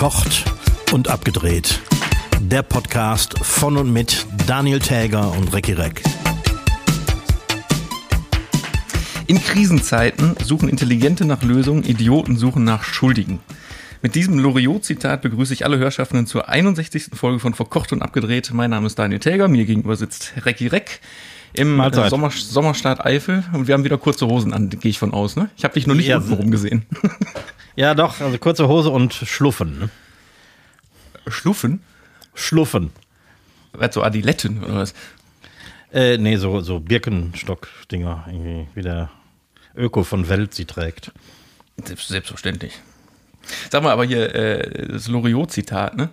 Verkocht und abgedreht. Der Podcast von und mit Daniel Täger und Recki Reck. In Krisenzeiten suchen Intelligente nach Lösungen, Idioten suchen nach Schuldigen. Mit diesem Loriot-Zitat begrüße ich alle Hörschaffenden zur 61. Folge von Verkocht und Abgedreht. Mein Name ist Daniel Täger, mir gegenüber sitzt Recki Reck im Mahlzeit. äh, Sommer, Sommerstaat Eifel und wir haben wieder kurze Hosen an, gehe ich von aus. Ne? Ich habe dich noch nicht Ja, untenrum gesehen. Ja, doch, also kurze Hose und Schluffen. Ne? Schluffen? Schluffen. Was, so Adiletten oder was? Äh, nee, so, so Birkenstock-Dinger, irgendwie, wie der Öko von Welt sie trägt. Selbst, selbstverständlich. Sag mal, aber hier äh, das Loriot-Zitat, ne?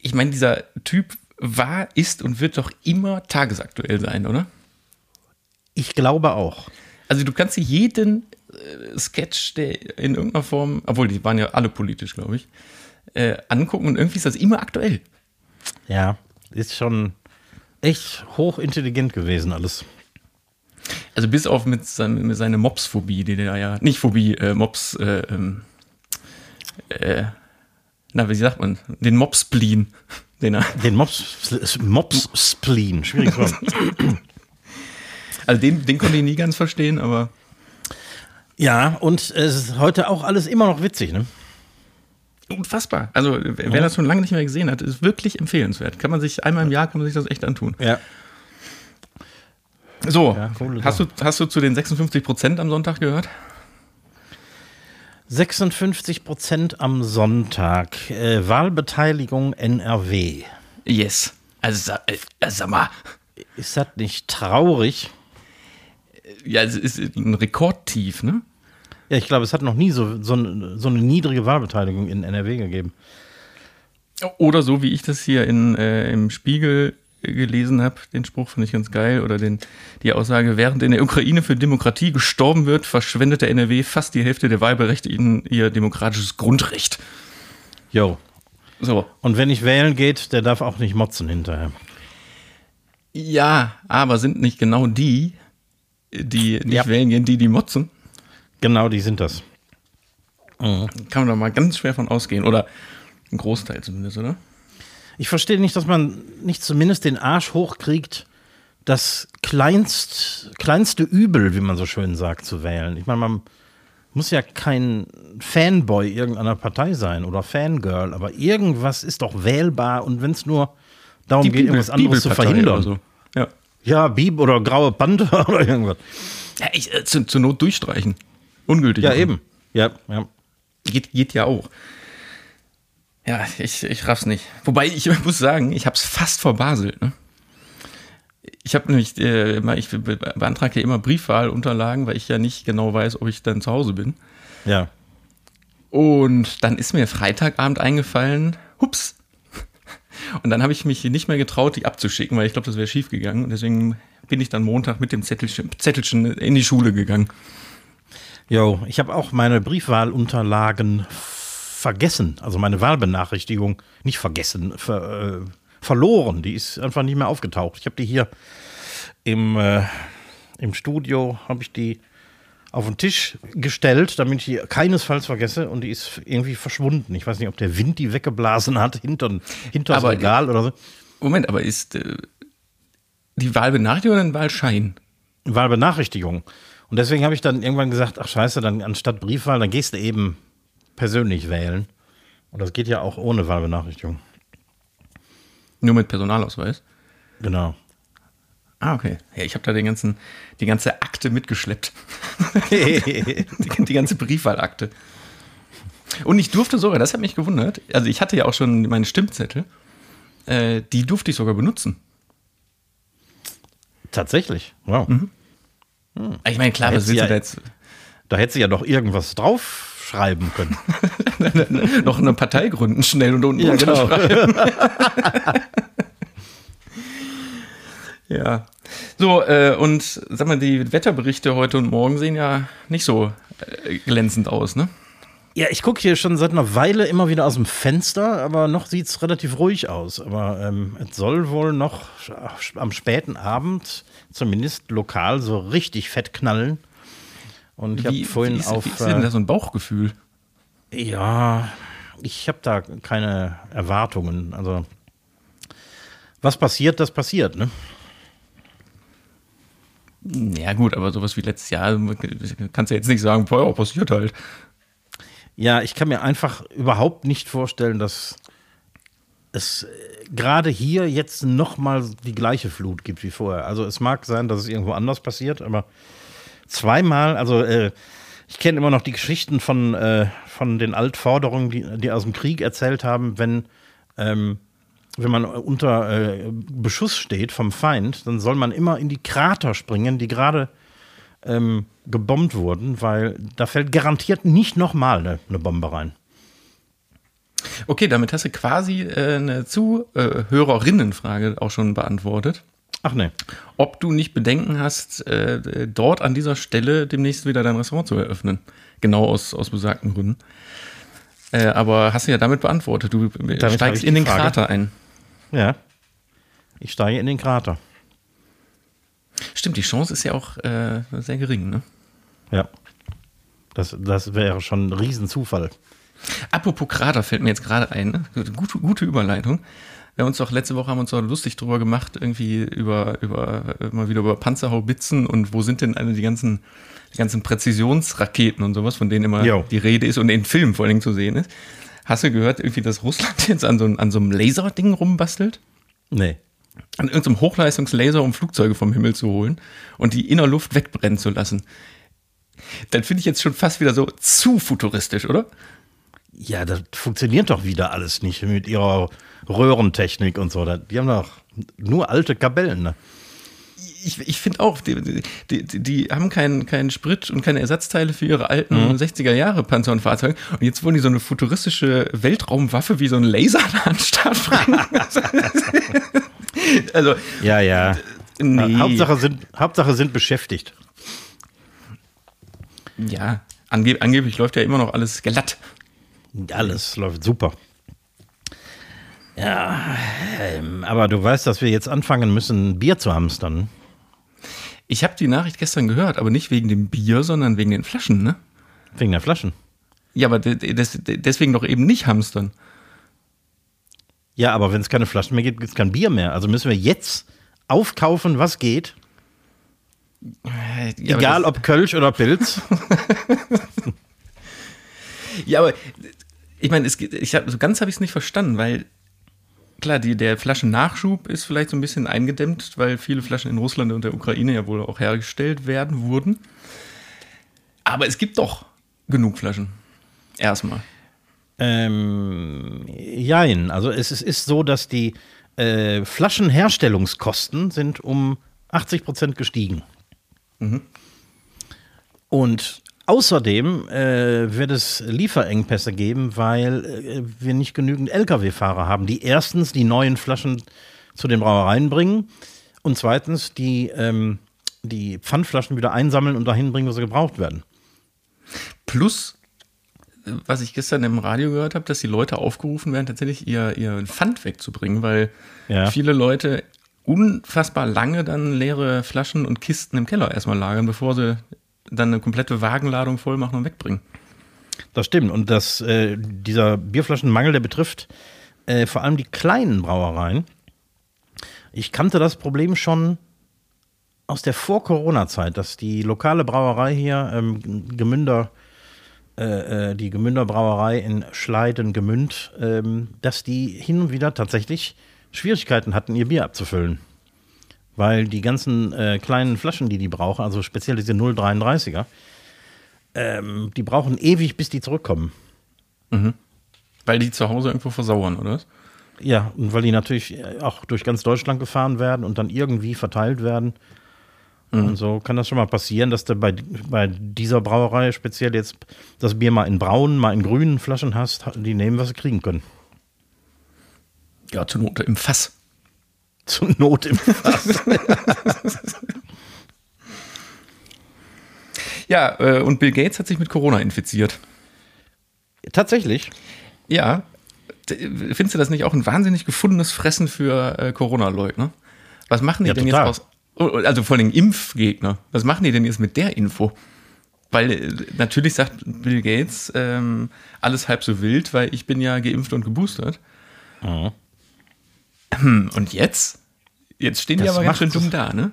Ich meine, dieser Typ war, ist und wird doch immer tagesaktuell sein, oder? Ich glaube auch. Also du kannst dir jeden äh, Sketch, der in irgendeiner Form, obwohl die waren ja alle politisch, glaube ich, äh, angucken und irgendwie ist das immer aktuell. Ja, ist schon echt hochintelligent gewesen alles. Also bis auf mit, sein, mit seiner Mops-Phobie, die der ja, nicht Phobie, äh, Mops, äh, ähm, äh, na, wie sagt man, den Mops-Spleen, den er, Den Mops, Mops Spleen, schwieriges Wort. also den, den konnte ich nie ganz verstehen, aber ja, und es ist heute auch alles immer noch witzig, ne? unfassbar. Also wer wer das schon lange nicht mehr gesehen hat, ist wirklich empfehlenswert. Kann man sich, einmal im Jahr kann man sich das echt antun. Ja. So, Ja, coole hast, du, hast du zu den 56 Prozent am Sonntag gehört? 56 Prozent am Sonntag. Äh, Wahlbeteiligung NRW. Yes. Also äh, äh, sag mal, Ist das nicht traurig? ja, es ist ein Rekordtief, ne? Ja, ich glaube, es hat noch nie so, so, eine- so eine niedrige Wahlbeteiligung in NRW gegeben. Oder so wie ich das hier in, äh, im Spiegel gelesen habe, den Spruch fand ich ganz geil, oder den, die Aussage, während in der Ukraine für Demokratie gestorben wird, verschwendet der NRW fast die Hälfte der Wahlberechtigten ihr demokratisches Grundrecht. Jo. So. Und wenn nicht wählen geht, der darf auch nicht motzen hinterher. Ja, aber sind nicht genau die, die nicht Ja. wählen gehen, die die motzen? Genau, die sind das. Kann man da mal ganz schwer von ausgehen. Oder ein Großteil zumindest, oder? Ich verstehe nicht, dass man nicht zumindest den Arsch hochkriegt, das kleinst, kleinste Übel, wie man so schön sagt, zu wählen. Ich meine, man muss ja kein Fanboy irgendeiner Partei sein oder Fangirl, aber irgendwas ist doch wählbar und wenn es nur darum geht, irgendwas anderes zu verhindern. so. Ja. Ja, Bib oder Graue Panther oder irgendwas. ja ich, äh, zu, zur Not durchstreichen. Ungültig. Ja, machen. eben. Ja, ja. Geht, geht ja auch. Ja, ich, ich raff's nicht. Wobei ich muss sagen, ich hab's fast verbaselt. Ne? Ich habe nämlich, äh, immer, ich be beantrage ja immer Briefwahlunterlagen, weil ich ja nicht genau weiß, ob ich dann zu Hause bin. Ja. Und dann ist mir Freitagabend eingefallen, hups. Und dann habe ich mich nicht mehr getraut, die abzuschicken, weil ich glaube, das wäre schief gegangen. Und deswegen bin ich dann Montag mit dem Zettelchen, Zettelchen in die Schule gegangen. Jo, ich habe auch meine Briefwahlunterlagen vergessen. Also meine Wahlbenachrichtigung nicht vergessen, ver, äh, verloren. Die ist einfach nicht mehr aufgetaucht. Ich habe die hier im, äh, im Studio, habe ich die auf den Tisch gestellt, damit ich die keinesfalls vergesse und die ist irgendwie verschwunden. Ich weiß nicht, ob der Wind die weggeblasen hat, hinter, hinter das Aber- Regal oder so. Moment, aber ist äh, die Wahlbenachrichtigung oder ein Wahlschein? Wahlbenachrichtigung. Und deswegen habe ich dann irgendwann gesagt, ach scheiße, dann anstatt Briefwahl, dann gehst du eben persönlich wählen. Und das geht ja auch ohne Wahlbenachrichtigung. Nur mit Personalausweis? Genau. Ah, okay. Ja, ich habe da den ganzen, die ganze Akte mitgeschleppt. die, die ganze Briefwahlakte. Und ich durfte sogar, das hat mich gewundert, also ich hatte ja auch schon meine Stimmzettel, äh, die durfte ich sogar benutzen. Tatsächlich. Wow. Ich meine, klar, Da was willst sie du da ja- jetzt? Da hätte sie ja doch irgendwas draufschreiben können. noch eine Partei gründen, schnell und unten Ja, genau. ja. So, äh, und sag mal, die Wetterberichte heute und morgen sehen ja nicht so äh, glänzend aus, ne? Ja, ich gucke hier schon seit einer Weile immer wieder aus dem Fenster, aber noch sieht es relativ ruhig aus. Aber ähm, es soll wohl noch am späten Abend, zumindest lokal, so richtig fett knallen. Und ich habe vorhin wie ist, auf. wie ist denn äh, da so ein Bauchgefühl? Ja, ich habe da keine Erwartungen. Also, was passiert, das passiert, ne? Ja, gut, aber sowas wie letztes Jahr kannst du jetzt nicht sagen, boah, passiert halt. Ja, ich kann mir einfach überhaupt nicht vorstellen, dass es gerade hier jetzt nochmal die gleiche Flut gibt wie vorher. Also es mag sein, dass es irgendwo anders passiert, aber zweimal, also äh, ich kenne immer noch die Geschichten von, äh, von den Altforderungen, die, die aus dem Krieg erzählt haben, wenn, ähm, wenn man unter äh, Beschuss steht vom Feind, dann soll man immer in die Krater springen, die gerade ähm, gebombt wurden, weil da fällt garantiert nicht nochmal eine, eine Bombe rein. Okay, damit hast du quasi äh, eine Zuhörerinnenfrage auch schon beantwortet. Ach nee. Ob du nicht Bedenken hast, äh, dort an dieser Stelle demnächst wieder dein Restaurant zu eröffnen. Genau aus, aus besagten Gründen. Äh, aber hast du ja damit beantwortet. Du damit steigst in den Frage. Krater ein. Ja. Ich steige in den Krater. Stimmt, die Chance ist ja auch äh, sehr gering, ne? Ja. Das, das wäre schon ein Riesenzufall. Apropos Krater fällt mir jetzt gerade ein. Ne? Gute, gute Überleitung. Wir haben uns doch letzte Woche haben uns doch lustig drüber gemacht, irgendwie über, über mal wieder über Panzerhaubitzen und wo sind denn alle die ganzen, die ganzen Präzisionsraketen und sowas, von denen immer jo. die Rede ist und in Filmen vor allen Dingen zu sehen ist. Hast du gehört, irgendwie, dass Russland jetzt an so, an so einem Laserding rumbastelt? Nee. An irgendeinem Hochleistungslaser, um Flugzeuge vom Himmel zu holen und die in der Luft wegbrennen zu lassen. Dann finde ich jetzt schon fast wieder so zu futuristisch, oder? Ja, das funktioniert doch wieder alles nicht mit ihrer Röhrentechnik und so. Die haben doch nur alte Kabellen. Ne? Ich, ich finde auch, die, die, die, haben keinen keinen Sprit und keine Ersatzteile für ihre alten mhm. 60er Jahre Panzer und Fahrzeuge. Und jetzt wollen die so eine futuristische Weltraumwaffe wie so ein Laser an den Start bringen. also, ja, ja. Nee. Hauptsache, sind, Hauptsache sind beschäftigt. Ja, angeb angeblich läuft ja immer noch alles glatt. Alles läuft super. Ja, ähm, aber du weißt, dass wir jetzt anfangen müssen, Bier zu hamstern. Ich habe die Nachricht gestern gehört, aber nicht wegen dem Bier, sondern wegen den Flaschen, ne? Wegen der Flaschen. Ja, aber deswegen doch eben nicht hamstern. Ja, aber wenn es keine Flaschen mehr gibt, gibt es kein Bier mehr. Also müssen wir jetzt aufkaufen, was geht. Ja, Egal ob Kölsch oder Pilz. ja, aber ich meine, ich hab, so ganz habe ich es nicht verstanden, weil klar, die, der Flaschennachschub ist vielleicht so ein bisschen eingedämmt, weil viele Flaschen in Russland und der Ukraine ja wohl auch hergestellt werden wurden. Aber es gibt doch genug Flaschen. Erstmal. Ähm, jein. Also es, es ist so, dass die äh, Flaschenherstellungskosten sind um 80 Prozent gestiegen. Mhm. Und Außerdem äh, wird es Lieferengpässe geben, weil äh, wir nicht genügend Lkw-Fahrer haben, die erstens die neuen Flaschen zu den Brauereien bringen und zweitens die, ähm, die Pfandflaschen wieder einsammeln und dahin bringen, wo sie gebraucht werden. Plus, was ich gestern im Radio gehört habe, dass die Leute aufgerufen werden, tatsächlich ihr, ihr Pfand wegzubringen, weil ja. viele Leute unfassbar lange dann leere Flaschen und Kisten im Keller erstmal lagern, bevor sie dann eine komplette Wagenladung voll machen und wegbringen. Das stimmt. Und das, äh, dieser Bierflaschenmangel, der betrifft äh, vor allem die kleinen Brauereien. Ich kannte das Problem schon aus der Vor-Corona-Zeit, dass die lokale Brauerei hier, ähm, Gemünder, äh, äh die Gemünder Brauerei in Schleiden-Gemünd, ähm, dass die hin und wieder tatsächlich Schwierigkeiten hatten, ihr Bier abzufüllen weil die ganzen äh, kleinen Flaschen, die die brauchen, also speziell diese 0,33er, ähm, die brauchen ewig, bis die zurückkommen. Mhm. Weil die zu Hause irgendwo versauern, oder? Ja, und weil die natürlich auch durch ganz Deutschland gefahren werden und dann irgendwie verteilt werden. Mhm. Und so kann das schon mal passieren, dass du bei, bei dieser Brauerei speziell jetzt das Bier mal in braunen, mal in grünen Flaschen hast, die nehmen, was sie kriegen können. Ja, zur Not im Fass. Zur Not im Fass. ja, äh, und Bill Gates hat sich mit Corona infiziert. Tatsächlich? Ja. Findest du das nicht auch ein wahnsinnig gefundenes Fressen für äh, Corona-Leugner? Was machen die ja, denn total. jetzt aus? Oh, also vor allem Impfgegner. Was machen die denn jetzt mit der Info? Weil äh, natürlich sagt Bill Gates, ähm, alles halb so wild, weil ich bin ja geimpft und geboostert. Mhm. Hm, Und jetzt? Jetzt stehen die Das aber ganz schön dumm da, ne?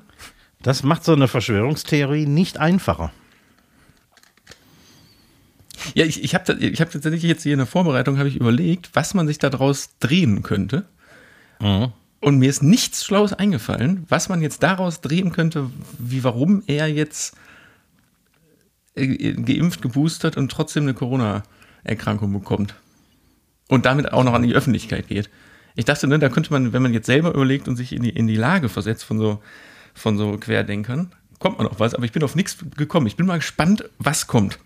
Das macht so eine Verschwörungstheorie nicht einfacher. Ja, ich, ich habe ich hab tatsächlich jetzt hier in der Vorbereitung habe ich überlegt, was man sich daraus drehen könnte. Und mir ist nichts Schlaues eingefallen, was man jetzt daraus drehen könnte, wie warum er jetzt äh, geimpft, geboostert und trotzdem eine Corona-Erkrankung bekommt. Und damit auch noch an die Öffentlichkeit geht. Ich dachte, ne, da könnte man, wenn man jetzt selber überlegt und sich in die, in die Lage versetzt von so, von so Querdenkern, kommt man auf was, aber ich bin auf nichts gekommen. Ich bin mal gespannt, was kommt.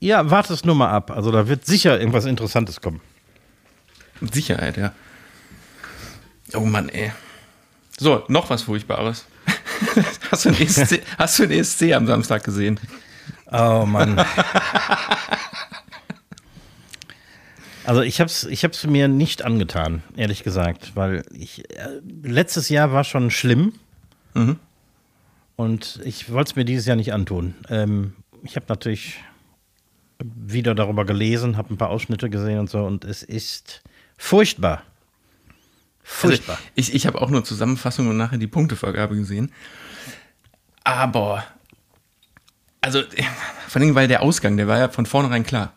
Ja, warte es nur mal ab. Also da wird sicher irgendwas Interessantes kommen. Mit Sicherheit, ja. Oh Mann, ey. So, noch was Furchtbares. hast, du den ESC, hast du den ESC am Samstag gesehen? Oh Mann. Also ich habe es ich hab's mir nicht angetan, ehrlich gesagt, weil ich äh, letztes Jahr war schon schlimm und ich wollte es mir dieses Jahr nicht antun. Ähm, ich habe natürlich wieder darüber gelesen, habe ein paar Ausschnitte gesehen und so und es ist furchtbar. Furchtbar. Also, ich ich habe auch nur Zusammenfassung und nachher die Punktevergabe gesehen. Aber, also, vor allem, weil der Ausgang, der war ja von vornherein klar.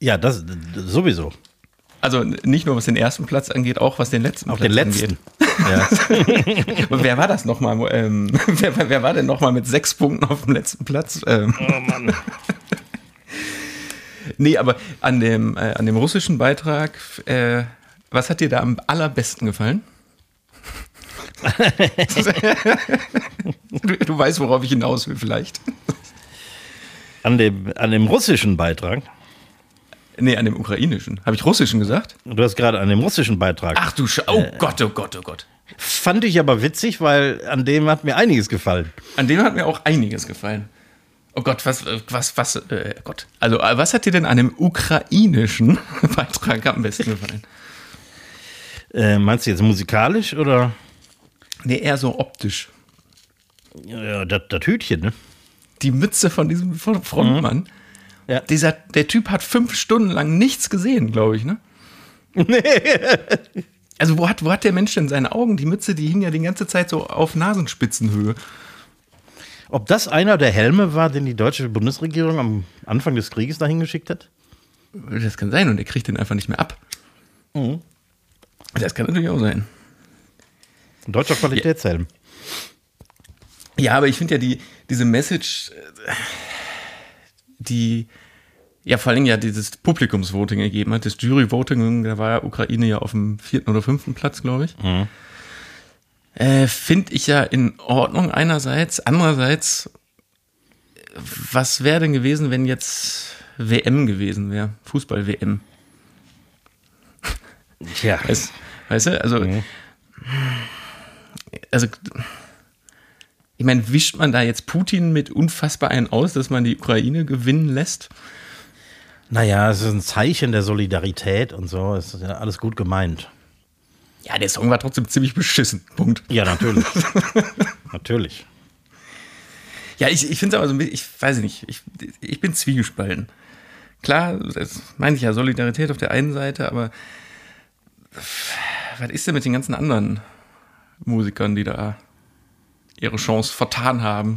Ja, das sowieso. Also nicht nur was den ersten Platz angeht, auch was den letzten Auf Platz den letzten. Ja. angeht. Aber wer war das nochmal? Ähm, wer, wer war denn nochmal mit sechs Punkten auf dem letzten Platz? Ähm, Oh Mann. Nee, aber an dem, äh, an dem russischen Beitrag, äh, was hat dir da am allerbesten gefallen? du, du weißt, worauf ich hinaus will, vielleicht. An dem, an dem russischen Beitrag, Nee, an dem ukrainischen. Habe ich russischen gesagt? du hast gerade an dem russischen Beitrag, Ach du Sch Oh Gott, oh Gott, oh Gott. fand ich aber witzig, weil an dem hat mir einiges gefallen. An dem hat mir auch einiges gefallen. Oh Gott, was, äh, was, was, äh, Gott. Also, äh, was hat dir denn an dem ukrainischen Beitrag am besten gefallen? Äh, meinst du jetzt musikalisch oder Nee, eher so optisch. ja, das, das Hütchen, ne? Die Mütze von diesem Frontmann. Ja. Dieser, der Typ hat fünf Stunden lang nichts gesehen, glaube ich, ne? Also wo hat, wo hat der Mensch denn seine Augen? Die Mütze, die hing ja die ganze Zeit so auf Nasenspitzenhöhe. Ob das einer der Helme war, den die deutsche Bundesregierung am Anfang des Krieges dahin geschickt hat? Das kann sein und er kriegt den einfach nicht mehr ab. Das kann natürlich auch sein. Ein deutscher Qualitätshelm. Ja, aber ich finde ja die, diese Message, äh, die ja vor allem ja dieses Publikumsvoting ergeben hat, das Juryvoting, da war ja Ukraine ja auf dem vierten oder fünften Platz, glaube ich. Äh, finde ich ja in Ordnung einerseits. Andererseits, was wäre denn gewesen, wenn jetzt WM gewesen wäre? Fußball-WM. Tja. Weißt, weißt du, also, also, ich meine, wischt man da jetzt Putin mit unfassbar einen aus, dass man die Ukraine gewinnen lässt? Naja, es ist ein Zeichen der Solidarität und so. Es ist ja alles gut gemeint. Ja, der Song war trotzdem ziemlich beschissen. Punkt. Ja, natürlich. natürlich. Ja, ich, ich finde es aber so ein bisschen, ich weiß nicht, ich, ich bin zwiegespalten. Klar, das meine ich ja Solidarität auf der einen Seite, aber was ist denn mit den ganzen anderen Musikern, die da ihre Chance vertan haben?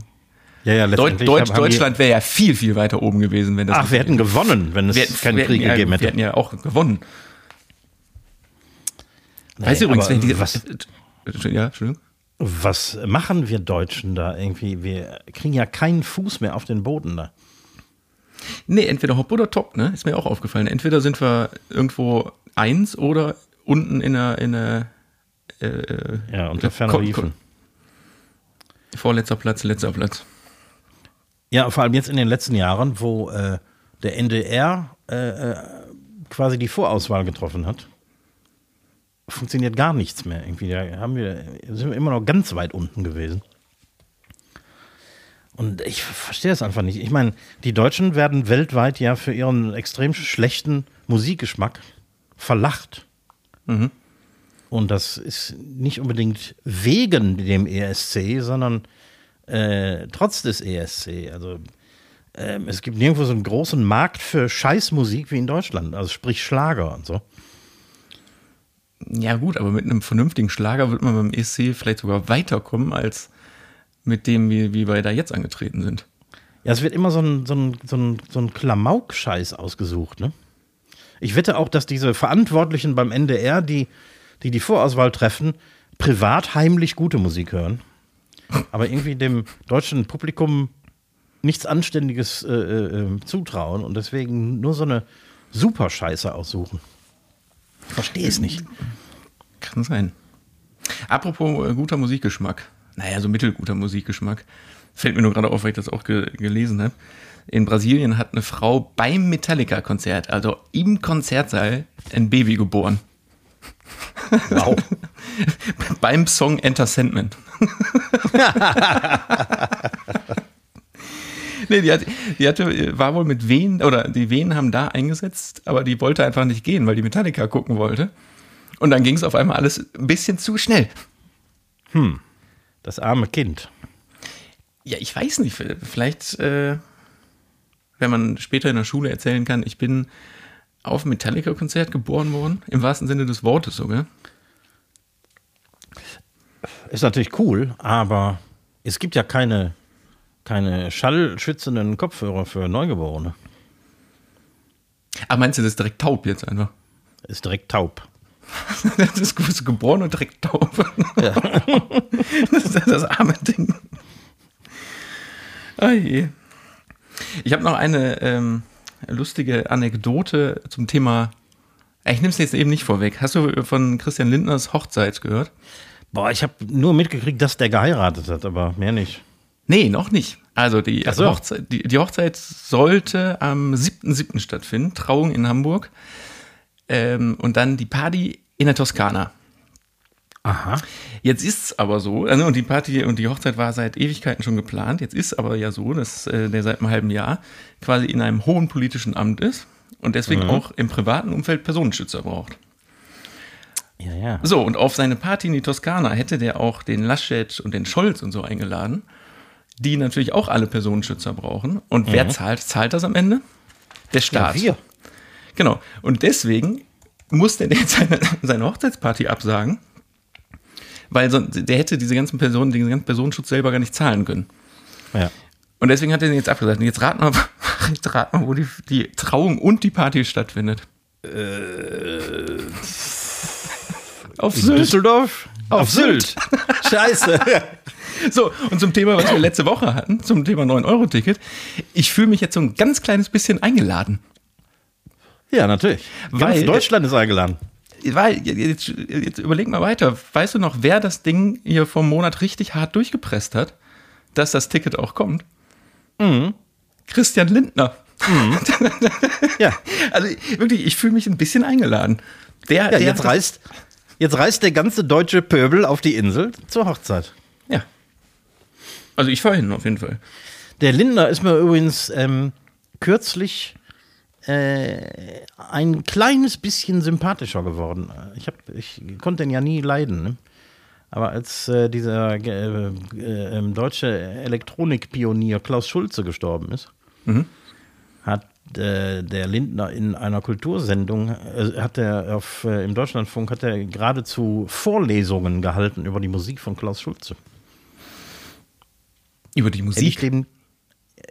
Ja, ja, Deut letztendlich haben die- Deutschland wäre ja viel, viel weiter oben gewesen, wenn das. Ach, wir hätten gewonnen, wenn es wir keinen wir Krieg ja, gegeben Wir hätte. hätten ja auch gewonnen. weißt du übrigens, wenn die, was- Ja, Entschuldigung. Was machen wir Deutschen da irgendwie? Wir kriegen ja keinen Fuß mehr auf den Boden da. Nee, entweder hopp oder top, ne? Ist mir auch aufgefallen. Entweder sind wir irgendwo eins oder unten in der, in der äh, Ja, unter ferner Liefen. Vorletzter Platz, letzter Platz. Ja, vor allem jetzt in den letzten Jahren, wo äh, der NDR äh, äh, quasi die Vorauswahl getroffen hat, funktioniert gar nichts mehr. Irgendwie da haben wir, sind wir immer noch ganz weit unten gewesen. Und ich verstehe es einfach nicht. Ich meine, die Deutschen werden weltweit ja für ihren extrem schlechten Musikgeschmack verlacht. Und das ist nicht unbedingt wegen dem ESC, sondern äh, trotz des ESC. Also ähm, es gibt nirgendwo so einen großen Markt für Scheißmusik wie in Deutschland, also sprich Schlager und so. Ja, gut, aber mit einem vernünftigen Schlager wird man beim ESC vielleicht sogar weiterkommen als mit dem, wie, wie wir da jetzt angetreten sind. Ja, es wird immer so ein, so ein, so ein, so ein Klamauk-Scheiß ausgesucht, ne? Ich wette auch, dass diese Verantwortlichen beim NDR, die die, die Vorauswahl treffen, privat heimlich gute Musik hören. Aber irgendwie dem deutschen Publikum nichts Anständiges äh, äh, zutrauen und deswegen nur so eine Superscheiße aussuchen. Verstehe es nicht. Kann sein. Apropos äh, guter Musikgeschmack. Naja, so mittelguter Musikgeschmack. Fällt mir nur gerade auf, weil ich das auch ge gelesen habe. In Brasilien hat eine Frau beim Metallica-Konzert, also im Konzertsaal, ein Baby geboren. Wow. beim Song Enter Sandman. nee, die, hat, die hatte, war wohl mit Wehen, oder die Wehen haben da eingesetzt, aber die wollte einfach nicht gehen, weil die Metallica gucken wollte. Und dann ging es auf einmal alles ein bisschen zu schnell. Hm. Das arme Kind. Ja, ich weiß nicht, vielleicht, äh, wenn man später in der Schule erzählen kann, ich bin auf Metallica-Konzert geboren worden, im wahrsten Sinne des Wortes sogar. Ist natürlich cool, aber es gibt ja keine, keine schallschützenden Kopfhörer für Neugeborene. Aber meinst du, das ist direkt taub jetzt einfach? Ist direkt taub. das ist geboren und direkt taub. Ja. das ist das arme Ding. Oh je. Ich habe noch eine ähm, lustige Anekdote zum Thema. Ich nehme es jetzt eben nicht vorweg. Hast du von Christian Lindners Hochzeit gehört? Boah, ich habe nur mitgekriegt, dass der geheiratet hat, aber mehr nicht. Nee, noch nicht. Also die, so. Hochzeit, die, die, Hochzeit sollte am 7.7. stattfinden, Trauung in Hamburg. Ähm, und dann die Party in der Toskana. Aha. Jetzt ist es aber so, also und die Party und die Hochzeit war seit Ewigkeiten schon geplant. Jetzt ist aber ja so, dass äh, der seit einem halben Jahr quasi in einem hohen politischen Amt ist und deswegen mhm. auch im privaten Umfeld Personenschützer braucht. Ja, ja. So, und auf seine Party in die Toskana hätte der auch den Laschet und den Scholz und so eingeladen, die natürlich auch alle Personenschützer brauchen. Und mhm. wer zahlt? Zahlt das am Ende? Der Staat. Ja, wir. Genau. Und deswegen muss der jetzt seine, seine Hochzeitsparty absagen weil sonst, der hätte diese ganzen Personen, den ganzen Personenschutz selber gar nicht zahlen können. Ja. Und deswegen hat er den jetzt abgesagt. Und jetzt rat mal, jetzt rat mal wo die, die Trauung und die Party stattfindet. Äh, auf Sylt. Düsseldorf? Auf, auf Sylt. Sylt. Scheiße. So, und zum Thema, was wir letzte Woche hatten, zum Thema 9-Euro-Ticket. Ich fühle mich jetzt so ein ganz kleines bisschen eingeladen. Ja, natürlich. Ganz Weil Deutschland ist eingeladen weil, jetzt, jetzt überleg mal weiter. Weißt du noch, wer das Ding hier vom Monat richtig hart durchgepresst hat, dass das Ticket auch kommt? Mhm. Christian Lindner. Mhm. ja. Also wirklich, ich fühle mich ein bisschen eingeladen. Der, ja, der jetzt, reist, jetzt reist der ganze deutsche Pöbel auf die Insel zur Hochzeit. Ja. Also ich fahre hin, auf jeden Fall. Der Lindner ist mir übrigens ähm, kürzlich äh, ein kleines bisschen sympathischer geworden. Ich, hab, ich konnte ihn ja nie leiden. Ne? Aber als äh, dieser äh, äh, ähm, deutsche Elektronikpionier Klaus Schulze gestorben ist, mhm. hat äh, der Lindner in einer Kultursendung, äh, hat er auf, im Deutschlandfunk hat er geradezu Vorlesungen gehalten über die Musik von Klaus Schulze. Über die Musik?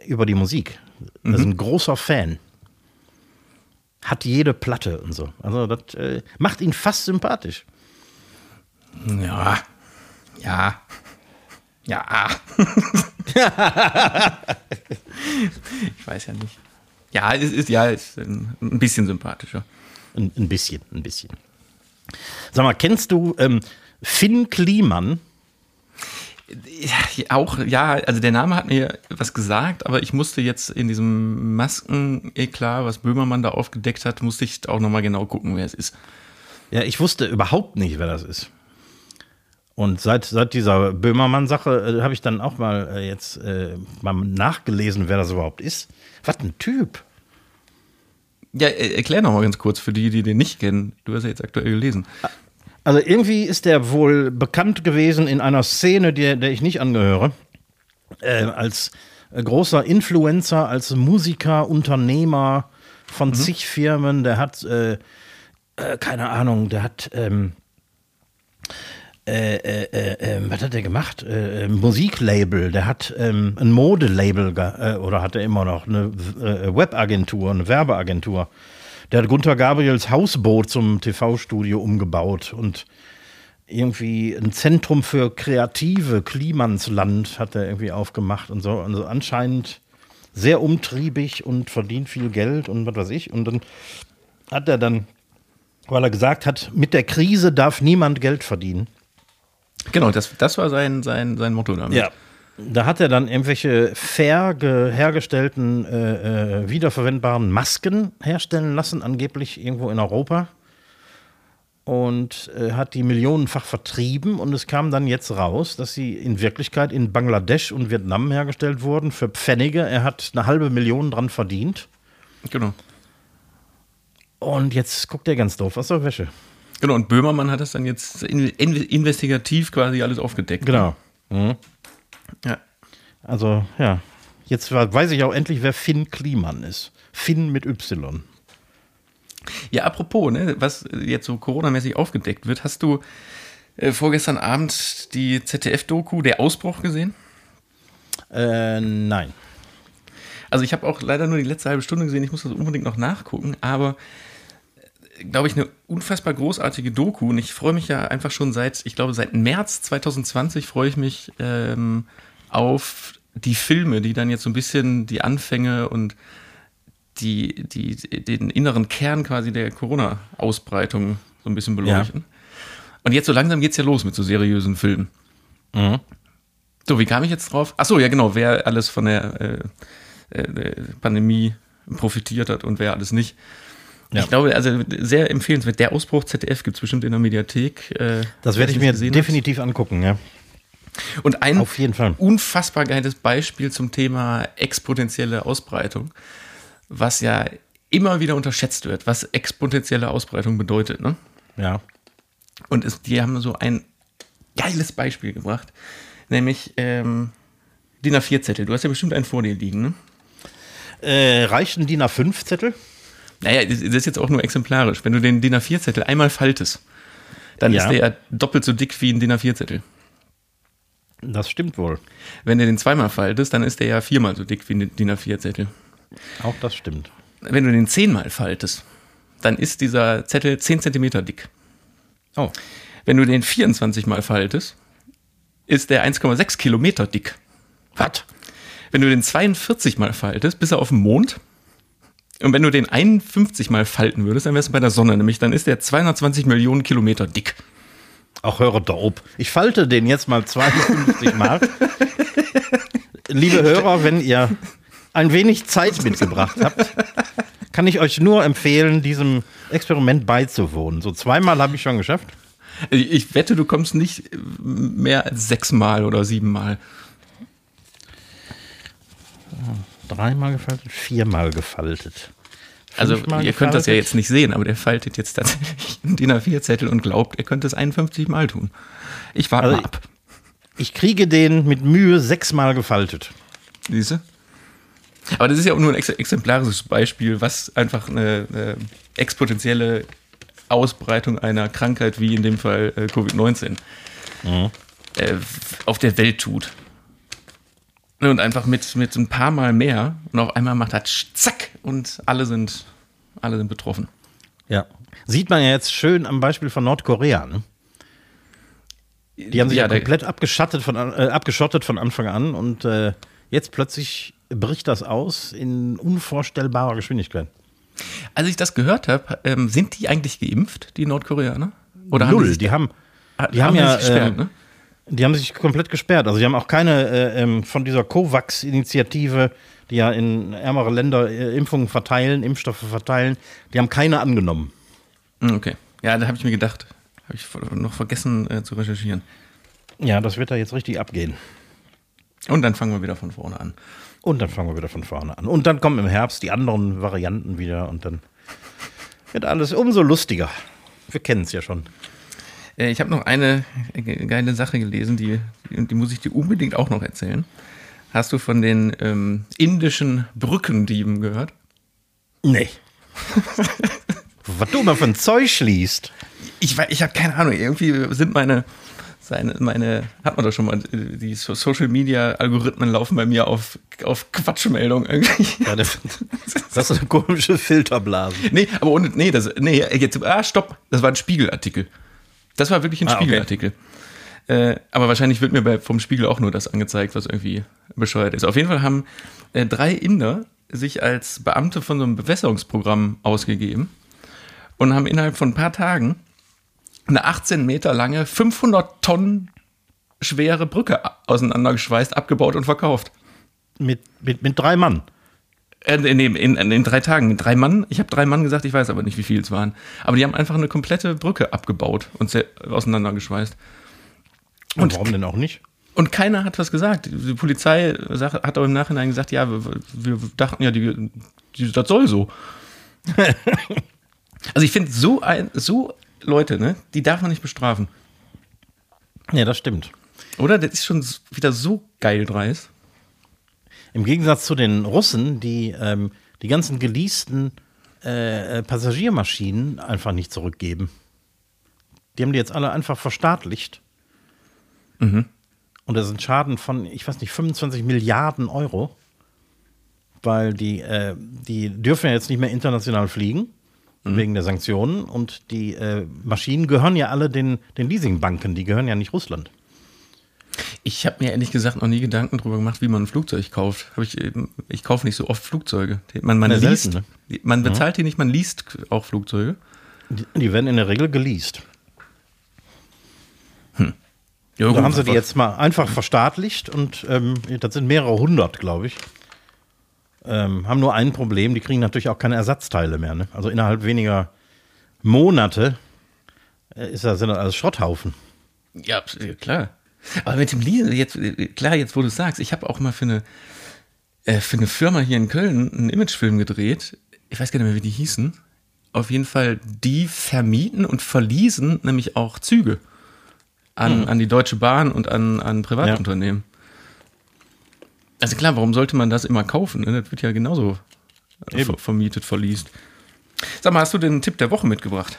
Über die Musik. Mhm. Er ist ein großer Fan hat jede Platte und so. Also das äh, macht ihn fast sympathisch. Ja. Ja. Ja. ich weiß ja nicht. Ja, es ist ja ist ein, bisschen sympathischer. Ein, ein, bisschen, ein bisschen. Sag mal, kennst du ähm, Finn Kliman? Ja, auch, ja, also der Name hat mir was gesagt, aber ich musste jetzt in diesem Masken-Eklat, was Böhmermann da aufgedeckt hat, musste ich auch nochmal genau gucken, wer es ist. Ja, ich wusste überhaupt nicht, wer das ist. Und seit, seit dieser Böhmermann-Sache äh, habe ich dann auch mal äh, jetzt äh, mal nachgelesen, wer das überhaupt ist. Was ein Typ. Ja, äh, erklär noch mal ganz kurz für die, die den nicht kennen. Du hast ja jetzt aktuell gelesen. Also irgendwie ist der wohl bekannt gewesen in einer Szene, der, der ich nicht angehöre. äh, als großer Influencer, als Musiker, Unternehmer von mhm. zig Firmen. Der hat, äh, äh, keine Ahnung, der hat, ähm, äh, äh, äh, was hat er gemacht? Musiklabel, der hat ähm, ein Modelabel oder hat er immer noch eine Webagentur, eine Werbeagentur. Der hat Gunter Gabriels Hausboot zum TV-Studio umgebaut und irgendwie ein Zentrum für kreative Klimansland hat er irgendwie aufgemacht und so. Also anscheinend sehr umtriebig und verdient viel Geld und was weiß ich. Und dann hat er dann, weil er gesagt hat, mit der Krise darf niemand Geld verdienen. Genau, das, das war sein, sein, sein Motto damit. Ja. Da hat er dann irgendwelche fair hergestellten, äh, äh, wiederverwendbaren Masken herstellen lassen, angeblich irgendwo in Europa und äh, hat die millionenfach vertrieben und es kam dann jetzt raus, dass sie in Wirklichkeit in Bangladesch und Vietnam hergestellt wurden für Pfennige. Er hat eine halbe Million dran verdient. Genau. Und jetzt guckt er ganz doof aus der Wäsche. Genau, und Böhmermann hat das dann jetzt in, in, investigativ quasi alles aufgedeckt. Genau. Mhm. Ja. Also, ja. Jetzt weiß ich auch endlich, wer Finn Kliman ist. Finn mit Y. Ja, apropos, ne, was jetzt so Corona-mäßig aufgedeckt wird, hast du äh, vorgestern Abend die ZDF-Doku Der Ausbruch gesehen? Äh, nein. Also ich habe auch leider nur die letzte halbe Stunde gesehen, ich muss das unbedingt noch nachgucken, aber glaube ich, eine unfassbar großartige Doku. Und ich freue mich ja einfach schon seit, ich glaube, seit März 2020 freue ich mich ähm, auf die Filme, die dann jetzt so ein bisschen die Anfänge und die, die, den inneren Kern quasi der Corona-Ausbreitung so ein bisschen beleuchten. Ja. Und jetzt so langsam geht es ja los mit so seriösen Filmen. Mhm. So, wie kam ich jetzt drauf? Achso, ja genau, wer alles von der äh, äh, Pandemie profitiert hat und wer alles nicht. Ja. Ich glaube, also sehr empfehlenswert. Der Ausbruch ZDF gibt es bestimmt in der Mediathek. Äh, das werde ich mir definitiv hat. angucken, ja. Und ein Auf jeden Fall. unfassbar geiles Beispiel zum Thema exponentielle Ausbreitung was ja immer wieder unterschätzt wird, was exponentielle Ausbreitung bedeutet. Ne? Ja. Und es, die haben so ein geiles Beispiel gebracht, nämlich ähm, DIN A4-Zettel. Du hast ja bestimmt einen vor dir liegen, ne? Äh, reicht ein DIN A5-Zettel? Naja, das ist jetzt auch nur exemplarisch. Wenn du den DIN A4-Zettel einmal faltest, dann ja. ist der ja doppelt so dick wie ein DIN A4-Zettel. Das stimmt wohl. Wenn du den zweimal faltest, dann ist der ja viermal so dick wie ein DIN A4-Zettel. Auch das stimmt. Wenn du den zehnmal faltest, dann ist dieser Zettel 10 cm dick. Oh. Wenn du den 24 mal faltest, ist der 1,6 Kilometer dick. Was? Wenn du den 42 mal faltest, bist du auf dem Mond. Und wenn du den 51 mal falten würdest, dann wärst du bei der Sonne, nämlich dann ist der 220 Millionen Kilometer dick. Ach, höre dope. Ich falte den jetzt mal 52 mal. Liebe Hörer, wenn ihr ein wenig Zeit mitgebracht habt, kann ich euch nur empfehlen, diesem Experiment beizuwohnen. So zweimal habe ich schon geschafft. Ich wette, du kommst nicht mehr als sechsmal oder siebenmal. Dreimal gefaltet, viermal gefaltet. Also ihr gefaltet. könnt das ja jetzt nicht sehen, aber der faltet jetzt tatsächlich einen DIN A4-Zettel und glaubt, er könnte es 51 Mal tun. Ich warte also, ab. Ich kriege den mit Mühe sechsmal gefaltet. Siehst du? Aber das ist ja auch nur ein exemplarisches Beispiel, was einfach eine, eine exponentielle Ausbreitung einer Krankheit wie in dem Fall äh, Covid-19 mhm. äh, auf der Welt tut. Und einfach mit, mit ein paar Mal mehr und auf einmal macht das zack und alle sind, alle sind betroffen. Ja. Sieht man ja jetzt schön am Beispiel von Nordkorea. Ne? Die haben sich ja, ja komplett abgeschottet von, äh, abgeschottet von Anfang an und äh, jetzt plötzlich bricht das aus in unvorstellbarer Geschwindigkeit. Als ich das gehört habe, ähm, sind die eigentlich geimpft, die Nordkoreaner? Oder Null, haben die, die, haben, die haben, haben ja, gesperrt, äh, ne? Die haben sich komplett gesperrt. Also die haben auch keine äh, ähm, von dieser COVAX-Initiative, die ja in ärmere Länder äh, Impfungen verteilen, Impfstoffe verteilen, die haben keine angenommen. Hm, okay. Ja, da habe ich mir gedacht. Habe ich noch vergessen äh, zu recherchieren. Ja, das wird da jetzt richtig abgehen. Und dann fangen wir wieder von vorne an. Und dann fangen wir wieder von vorne an. Und dann kommen im Herbst die anderen Varianten wieder und dann wird alles umso lustiger. Wir kennen es ja schon. Äh, ich habe noch eine geile Sache gelesen, die, die muss ich dir unbedingt auch noch erzählen. Hast du von den ähm, indischen Brückendieben gehört? Nee. Was du immer von Zeug liest. Ich, ich habe keine Ahnung. Irgendwie sind meine, seine, meine, hat man doch schon mal, die So- Social Media Algorithmen laufen bei mir auf, auf Quatschmeldungen irgendwie. Ja, das, das ist eine komische Filterblase. Nee, aber ohne, nee, das, nee, jetzt, ah, stopp, das war ein Spiegelartikel. Das war wirklich ein Ah, okay. Spiegelartikel. Äh, aber wahrscheinlich wird mir bei, vom Spiegel auch nur das angezeigt, was irgendwie bescheuert ist. Auf jeden Fall haben äh, drei Inder sich als Beamte von so einem Bewässerungsprogramm ausgegeben und haben innerhalb von ein paar Tagen eine 18 Meter lange, 500 Tonnen schwere Brücke auseinandergeschweißt, abgebaut und verkauft. Mit, mit, mit drei Mann. Äh, in, in, in, drei Tagen drei Mann. Ich habe drei Mann gesagt, ich weiß aber nicht, wie viel es waren. Aber die haben einfach eine komplette Brücke abgebaut und se- auseinandergeschweißt. Und warum denn auch nicht? Und keiner hat was gesagt. Die Polizei hat auch im Nachhinein gesagt, ja, wir, wir dachten ja, die, die, das soll so. also ich finde, so, ein, so Leute, ne, die darf man nicht bestrafen. Ja, das stimmt. Oder? Das ist schon wieder so geil dreist. Im Gegensatz zu den Russen, die ähm, die ganzen geleasten äh, äh, Passagiermaschinen einfach nicht zurückgeben. Die haben die jetzt alle einfach verstaatlicht. Und das ist ein Schaden von, ich weiß nicht, 25 Milliarden Euro. Weil die, äh, die dürfen ja jetzt nicht mehr international fliegen, wegen der Sanktionen. Und die äh, Maschinen gehören ja alle den, den Leasingbanken, die gehören ja nicht Russland. Ich habe mir ehrlich gesagt noch nie Gedanken darüber gemacht, wie man ein Flugzeug kauft. Hab ich ich kaufe nicht so oft Flugzeuge. Man, man selten, liest, ne? man bezahlt die nicht, man liest auch Flugzeuge. Die, die werden in der Regel geleast. Ja, Da gut, haben sie die jetzt mal einfach verstaatlicht und ähm, das sind mehrere hundert, glaube ich. Ähm, haben nur ein Problem, die kriegen natürlich auch keine Ersatzteile mehr. Ne? Also innerhalb weniger Monate äh, ist das, sind das alles Schrotthaufen. Ja, ja, klar. Aber mit dem Leasing, jetzt, klar, jetzt wo du es sagst, ich habe auch mal für eine, äh, für eine Firma hier in Köln einen Imagefilm gedreht. Ich weiß gar nicht mehr, wie die hießen. Auf jeden Fall, die vermieten und verließen nämlich auch Züge an, an die Deutsche Bahn und an, an Privatunternehmen. Also klar, warum sollte man das immer kaufen? Ne? Das wird ja genauso Eben. ver vermietet, verliest. Sag mal, hast du den Tipp der Woche mitgebracht?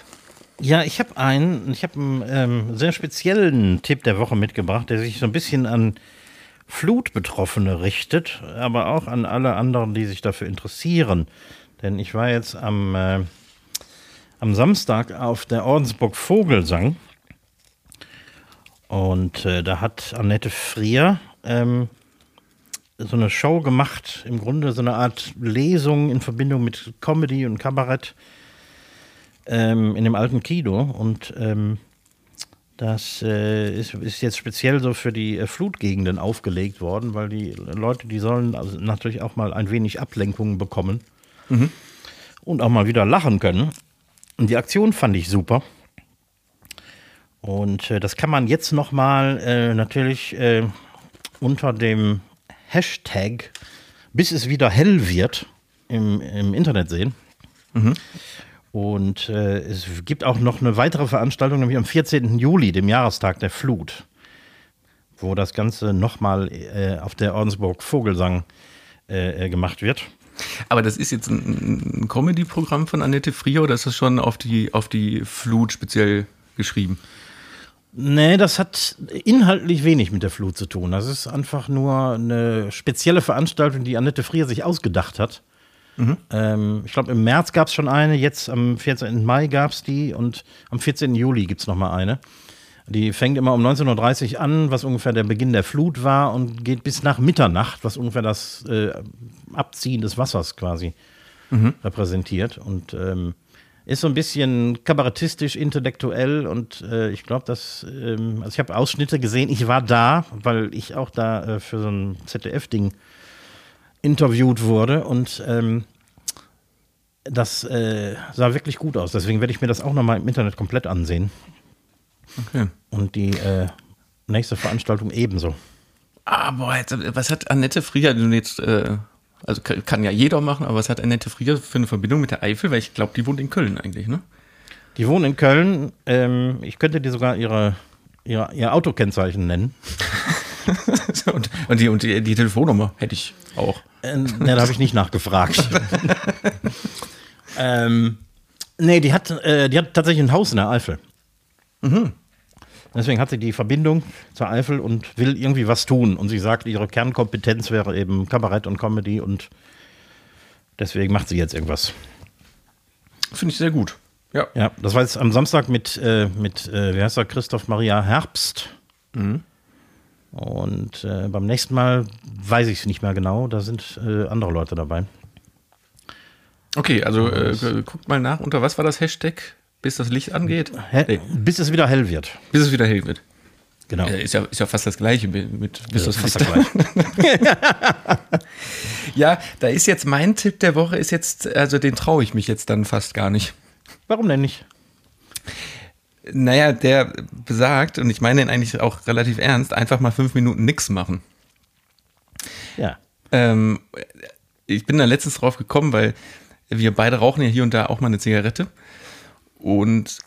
Ja, ich habe einen, ich habe einen ähm, sehr speziellen Tipp der Woche mitgebracht, der sich so ein bisschen an Flutbetroffene richtet, aber auch an alle anderen, die sich dafür interessieren. Denn ich war jetzt am, äh, am Samstag auf der Ordensburg Vogelsang und äh, da hat Annette Frier ähm, so eine Show gemacht, im Grunde so eine Art Lesung in Verbindung mit Comedy und Kabarett ähm, in dem alten Kino und ähm, das äh, ist, ist jetzt speziell so für die äh, Flutgegenden aufgelegt worden, weil die Leute, die sollen also natürlich auch mal ein wenig Ablenkung bekommen und auch mal wieder lachen können. Und die Aktion fand ich super. Und äh, das kann man jetzt noch mal äh, natürlich äh, unter dem Hashtag bis es wieder hell wird im, im Internet sehen. Und äh, es gibt auch noch eine weitere Veranstaltung, nämlich am 14. Juli, dem Jahrestag der Flut, wo das Ganze nochmal äh, auf der Ordensburg Vogelsang äh, äh, gemacht wird. Aber das ist jetzt ein, ein Comedy-Programm von Annette Frier oder ist das schon auf die, auf die Flut speziell geschrieben? Nee, das hat inhaltlich wenig mit der Flut zu tun. Das ist einfach nur eine spezielle Veranstaltung, die Annette Frier sich ausgedacht hat. Ähm, ich glaube, im März gab es schon eine, jetzt am 14. Mai gab es die und am 14. Juli gibt es nochmal eine. Die fängt immer um 19.30 Uhr an, was ungefähr der Beginn der Flut war und geht bis nach Mitternacht, was ungefähr das äh, Abziehen des Wassers quasi repräsentiert. Und ähm, ist so ein bisschen kabarettistisch, intellektuell und äh, ich glaube, dass, ähm, also ich habe Ausschnitte gesehen, ich war da, weil ich auch da äh, für so ein ZDF-Ding interviewt wurde und ähm, das äh, sah wirklich gut aus. Deswegen werde ich mir das auch nochmal im Internet komplett ansehen Okay. und die äh, nächste Veranstaltung ebenso. Ah, boah, jetzt, was hat Annette Frier denn jetzt, äh, also kann, kann ja jeder machen, aber was hat Annette Frier für eine Verbindung mit der Eifel? Weil ich glaube, die wohnt in Köln eigentlich, ne? Die wohnen in Köln. Ähm, ich könnte dir sogar ihre, ihre, ihr Autokennzeichen nennen. und, und, die, und die, die Telefonnummer hätte ich auch. Äh, ne, da habe ich nicht nachgefragt. ähm, nee, die hat, äh, die hat tatsächlich ein Haus in der Eifel. Mhm. Deswegen hat sie die Verbindung zur Eifel und will irgendwie was tun. Und sie sagt, ihre Kernkompetenz wäre eben Kabarett und Comedy und deswegen macht sie jetzt irgendwas. Finde ich sehr gut. Ja. Ja, das war jetzt am Samstag mit, äh, mit äh, wie heißt er, Christoph Maria Herbst. Mhm. Und äh, beim nächsten Mal weiß ich es nicht mehr genau, da sind äh, andere Leute dabei. Okay, also äh, guckt mal nach, unter was war das Hashtag, bis das Licht angeht? Nee. Bis es wieder hell wird. Bis es wieder hell wird. Genau. ist, ja, ist ja fast das Gleiche mit bis das Licht ja, da ist jetzt mein Tipp der Woche, ist jetzt, also den traue ich mich jetzt dann fast gar nicht. Warum denn nicht? Naja, der besagt, und ich meine ihn eigentlich auch relativ ernst, einfach mal fünf Minuten nichts machen. Ja. Ähm, ich bin da letztens drauf gekommen, weil wir beide rauchen ja hier und da auch mal eine Zigarette. Und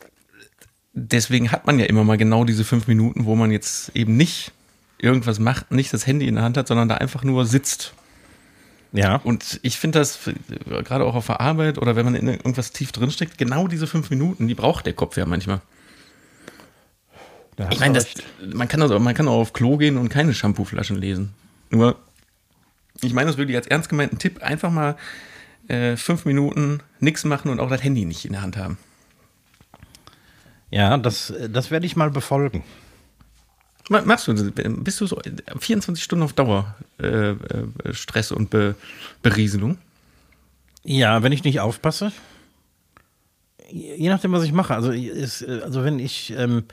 deswegen hat man ja immer mal genau diese fünf Minuten, wo man jetzt eben nicht irgendwas macht, nicht das Handy in der Hand hat, sondern da einfach nur sitzt. Ja. Und ich finde das gerade auch auf der Arbeit oder wenn man in irgendwas tief drinsteckt, genau diese fünf Minuten, die braucht der Kopf ja manchmal. Ich meine, man, kann also, man kann auch auf Klo gehen und keine Shampooflaschen lesen. Nur, ich meine das wirklich als ernst gemeinten Tipp, einfach mal äh, fünf Minuten nichts machen und auch das Handy nicht in der Hand haben. Ja, das, das werde ich mal befolgen. Machst du, bist du so 24 Stunden auf Dauer äh, äh, Stress und Be Berieselung? Ja, wenn ich nicht aufpasse. Je nachdem, was ich mache. Also, ist, also wenn ich ähm,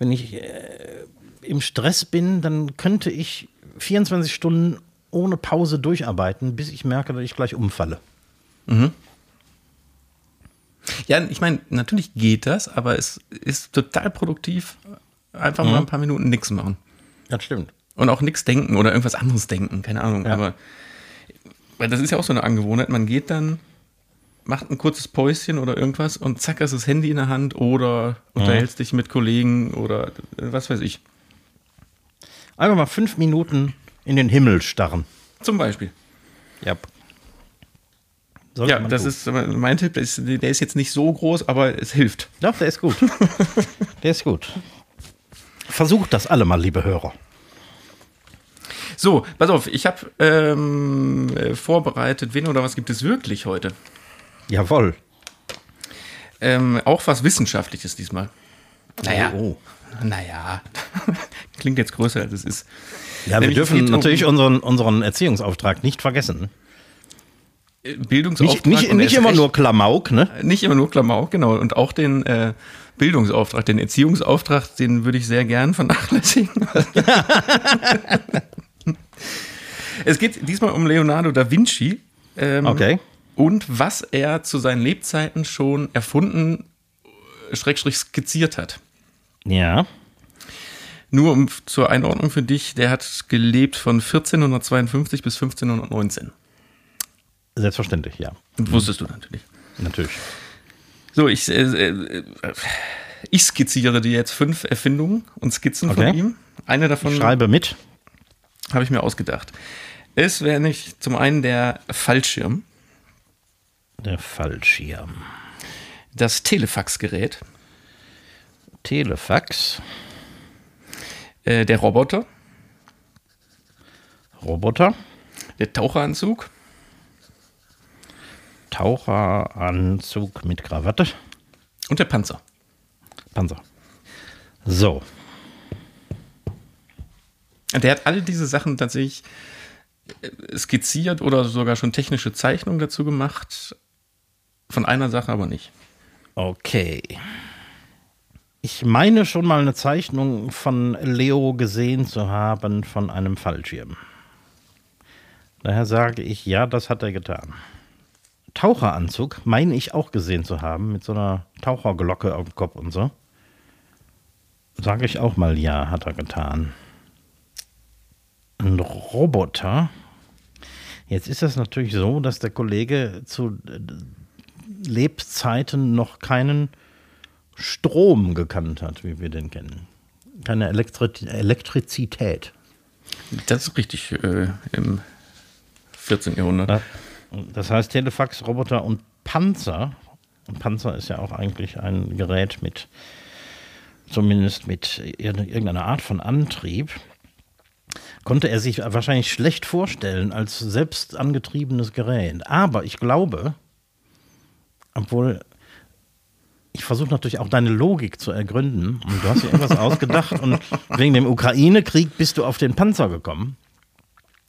wenn ich äh, im Stress bin, dann könnte ich 24 Stunden ohne Pause durcharbeiten, bis ich merke, dass ich gleich umfalle. Mhm. Ja, ich meine, natürlich geht das, aber es ist total produktiv, einfach mhm. mal ein paar Minuten nichts machen. Das stimmt. Und auch nichts denken oder irgendwas anderes denken, keine Ahnung. Ja. Aber weil das ist ja auch so eine Angewohnheit, man geht dann macht ein kurzes Päuschen oder irgendwas und zack, ist das Handy in der Hand oder unterhältst dich mit Kollegen oder äh, was weiß ich. Einfach mal fünf Minuten in den Himmel starren. Zum Beispiel. Ja. ja, das tun. ist mein Tipp. Der ist, der ist jetzt nicht so groß, aber es hilft. Doch, der ist gut. der ist gut. Versucht das alle mal, liebe Hörer. So, pass auf, ich habe ähm, äh, vorbereitet, wen oder was gibt es wirklich heute? Jawohl. Ähm, auch was Wissenschaftliches diesmal. Naja. Oh. Naja. Klingt jetzt größer, als es ist. Ja, Nämlich wir dürfen natürlich unseren, unseren Erziehungsauftrag nicht vergessen. Äh, Bildungsauftrag. Nicht, nicht, nicht immer nur Klamauk, ne? Nicht immer nur Klamauk, genau. Und auch den äh, Bildungsauftrag, den Erziehungsauftrag, den würde ich sehr gern vernachlässigen. es geht diesmal um Leonardo da Vinci. Ähm, okay und was er zu seinen Lebzeiten schon erfunden, schrägstrich skizziert hat. Ja. Nur um, zur Einordnung für dich, der hat gelebt von 1452 bis 1519. Selbstverständlich, ja. Und wusstest du natürlich. Natürlich. So, ich, äh, äh, ich skizziere dir jetzt fünf Erfindungen und Skizzen okay. von ihm. Eine davon. Ich schreibe mit. Habe ich mir ausgedacht. Es wäre nicht zum einen der Fallschirm. Der Fallschirm. Das Telefaxgerät. Telefax. Äh, der Roboter. Roboter. Der Taucheranzug. Taucheranzug mit Krawatte. Und der Panzer. Panzer. So. Der hat all diese Sachen tatsächlich äh, skizziert oder sogar schon technische Zeichnungen dazu gemacht. Von einer Sache aber nicht. Okay. Ich meine schon mal eine Zeichnung von Leo gesehen zu haben von einem Fallschirm. Daher sage ich, ja, das hat er getan. Taucheranzug meine ich auch gesehen zu haben, mit so einer Taucherglocke auf dem Kopf und so. Sage ich auch mal, ja, hat er getan. Ein Roboter. Jetzt ist es natürlich so, dass der Kollege zu Lebzeiten noch keinen Strom gekannt hat, wie wir den kennen. Keine Elektri Elektrizität. Das ist richtig äh, im 14. Jahrhundert. Das heißt Telefax, Roboter und Panzer. Und Panzer ist ja auch eigentlich ein Gerät mit zumindest mit irgendeiner Art von Antrieb. Konnte er sich wahrscheinlich schlecht vorstellen als selbst angetriebenes Gerät. Aber ich glaube, obwohl ich versuche natürlich auch deine Logik zu ergründen. Und du hast dir irgendwas ausgedacht und wegen dem Ukraine-Krieg bist du auf den Panzer gekommen.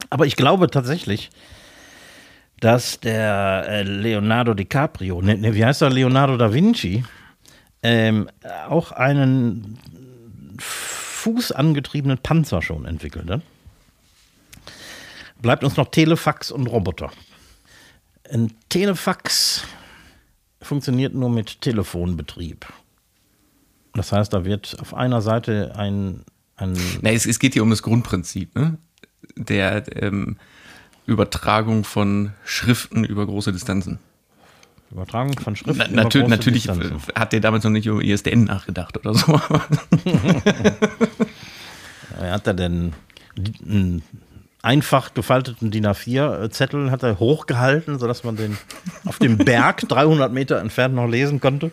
Aber ich glaube tatsächlich, dass der äh, Leonardo DiCaprio, ne, ne, wie heißt er, Leonardo da Vinci, ähm, auch einen fußangetriebenen Panzer schon entwickelt hat. Bleibt uns noch Telefax und Roboter. Ein Telefax funktioniert nur mit Telefonbetrieb. Das heißt, da wird auf einer Seite ein. ein Na, es, es geht hier um das Grundprinzip ne? der ähm, Übertragung von Schriften über große Distanzen. Übertragung von Schriften. Na, natür natürlich Distanzen. hat der damals noch nicht über ISDN nachgedacht oder so. hat er denn einen einfach gefalteten DIN A4-Zettel hat er hochgehalten, sodass man den auf dem Berg 300 Meter entfernt noch lesen konnte?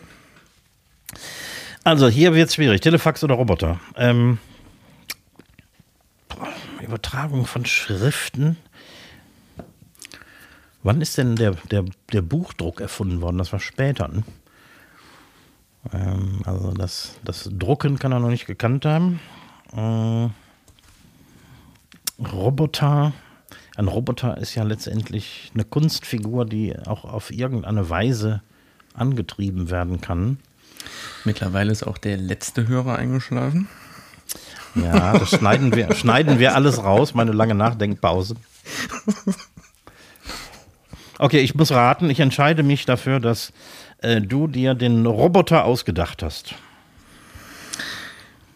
Also hier wird es schwierig. Telefax oder Roboter? Ähm, Übertragung von Schriften. Wann ist denn der, der, der Buchdruck erfunden worden? Das war später. Ne? Ähm, also das, das Drucken kann er noch nicht gekannt haben. Äh, Roboter. Ein Roboter ist ja letztendlich eine Kunstfigur, die auch auf irgendeine Weise angetrieben werden kann. Mittlerweile ist auch der letzte Hörer eingeschlafen. Ja, das schneiden wir, schneiden wir alles raus, meine lange Nachdenkpause. Okay, ich muss raten, ich entscheide mich dafür, dass äh, du dir den Roboter ausgedacht hast.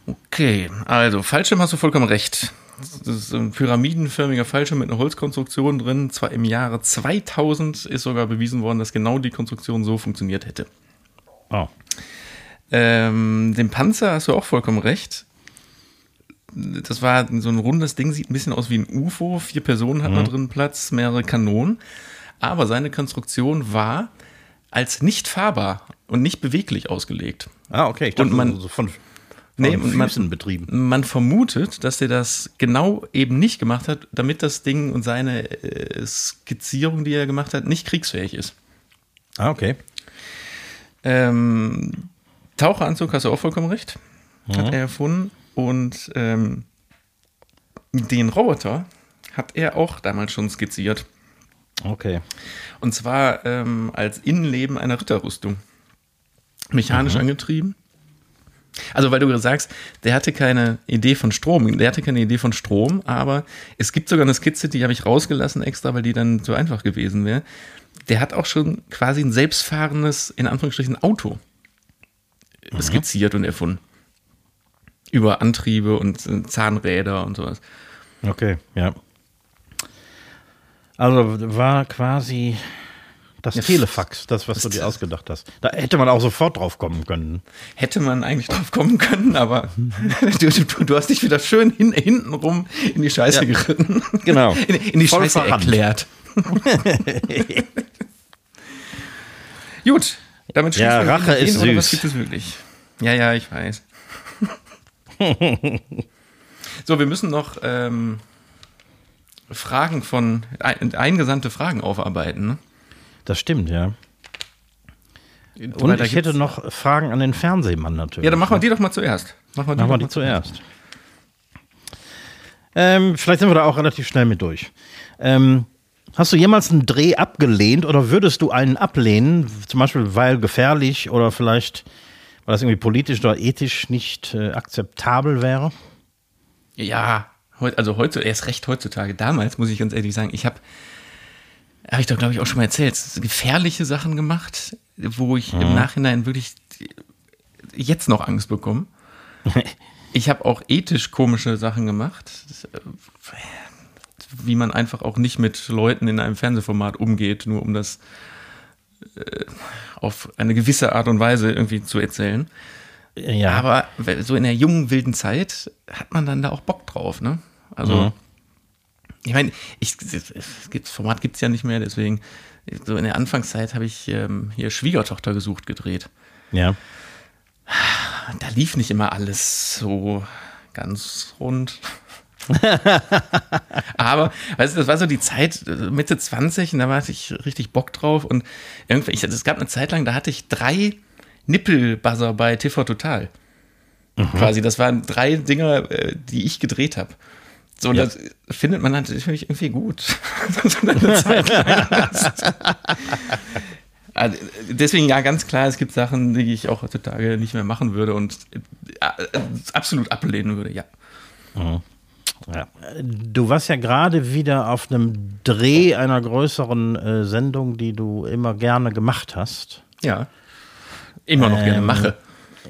Okay, also Fallschirm hast du vollkommen recht. Das ist ein pyramidenförmiger Fallschirm mit einer Holzkonstruktion drin. Zwar im Jahre 2000 ist sogar bewiesen worden, dass genau die Konstruktion so funktioniert hätte. Oh. Ähm, den Panzer hast du auch vollkommen recht. Das war so ein rundes Ding, sieht ein bisschen aus wie ein UFO. Vier Personen hat mhm. da drin Platz, mehrere Kanonen aber seine Konstruktion war als nicht fahrbar und nicht beweglich ausgelegt. Ah, okay. Ich dachte, und man, so von nee, und man, betrieben. Man vermutet, dass er das genau eben nicht gemacht hat, damit das Ding und seine äh, Skizzierung, die er gemacht hat, nicht kriegsfähig ist. Ah, okay. Ähm, Taucheranzug hast du auch vollkommen recht. Mhm. Hat er erfunden. Und ähm, den Roboter hat er auch damals schon skizziert. Okay. Und zwar ähm, als Innenleben einer Ritterrüstung. Mechanisch mhm. angetrieben. Also, weil du sagst, der hatte keine Idee von Strom, der hatte keine Idee von Strom, aber es gibt sogar eine Skizze, die habe ich rausgelassen extra, weil die dann zu einfach gewesen wäre. Der hat auch schon quasi ein selbstfahrendes, in Anführungsstrichen, Auto mhm. skizziert und erfunden. Über Antriebe und äh, Zahnräder und sowas. Okay, ja. Also war quasi das ja, Telefax, das, was du dir ausgedacht hast. Da hätte man auch sofort drauf kommen können. Hätte man eigentlich drauf kommen können, aber du, du, du, hast dich wieder schön hin, hintenrum in die Scheiße ja, geritten. Genau. In, in die Voll Scheiße verrannt. erklärt. Gut, damit Ja, Rache ist süß. was gibt es wirklich? Ja, ja, ich weiß. so, wir müssen noch ähm, Fragen von, eingesandte Fragen aufarbeiten. Ne? Das stimmt, ja. Und ich hätte noch Fragen an den Fernsehmann natürlich. Ja, dann machen wir die doch mal zuerst. Machen wir die, machen wir die zuerst. Ähm, vielleicht sind wir da auch relativ schnell mit durch. Ähm, hast du jemals einen Dreh abgelehnt oder würdest du einen ablehnen, zum Beispiel weil gefährlich oder vielleicht weil das irgendwie politisch oder ethisch nicht äh, akzeptabel wäre? Ja, also heute, erst recht heutzutage, damals muss ich ganz ehrlich sagen, ich habe, habe ich doch glaube ich auch schon mal erzählt, gefährliche Sachen gemacht, wo ich mhm. im Nachhinein wirklich jetzt noch Angst bekomme. ich habe auch ethisch komische Sachen gemacht, wie man einfach auch nicht mit Leuten in einem Fernsehformat umgeht, nur um das äh, auf eine gewisse Art und Weise irgendwie zu erzählen. Ja. Aber so in der jungen, wilden Zeit hat man dann da auch Bock drauf, ne? Also, Mhm. Ich meine, ich, das Format gibt es ja nicht mehr, deswegen, so in der Anfangszeit habe ich ähm, hier Schwiegertochter gesucht gedreht. Ja. Da lief nicht immer alles so ganz rund. Aber, weißt du, das war so die Zeit, äh, Mitte 20, und da hatte ich richtig Bock drauf. Und irgendwie, ich, es gab eine Zeit lang, da hatte ich drei Nippelbuzzer bei TV Total. Quasi, das waren drei Dinger, äh, die ich gedreht habe. So, und Ja. das findet man natürlich irgendwie gut. Dass du eine Zeit lang hast. Also, deswegen ja, ganz klar, es gibt Sachen, die ich auch heutzutage nicht mehr machen würde und äh, äh, absolut ablehnen würde, ja. Ja. Du warst ja gerade wieder auf einem Dreh einer größeren äh, Sendung, die du immer gerne gemacht hast. Ja. Immer noch gerne Ähm, mache.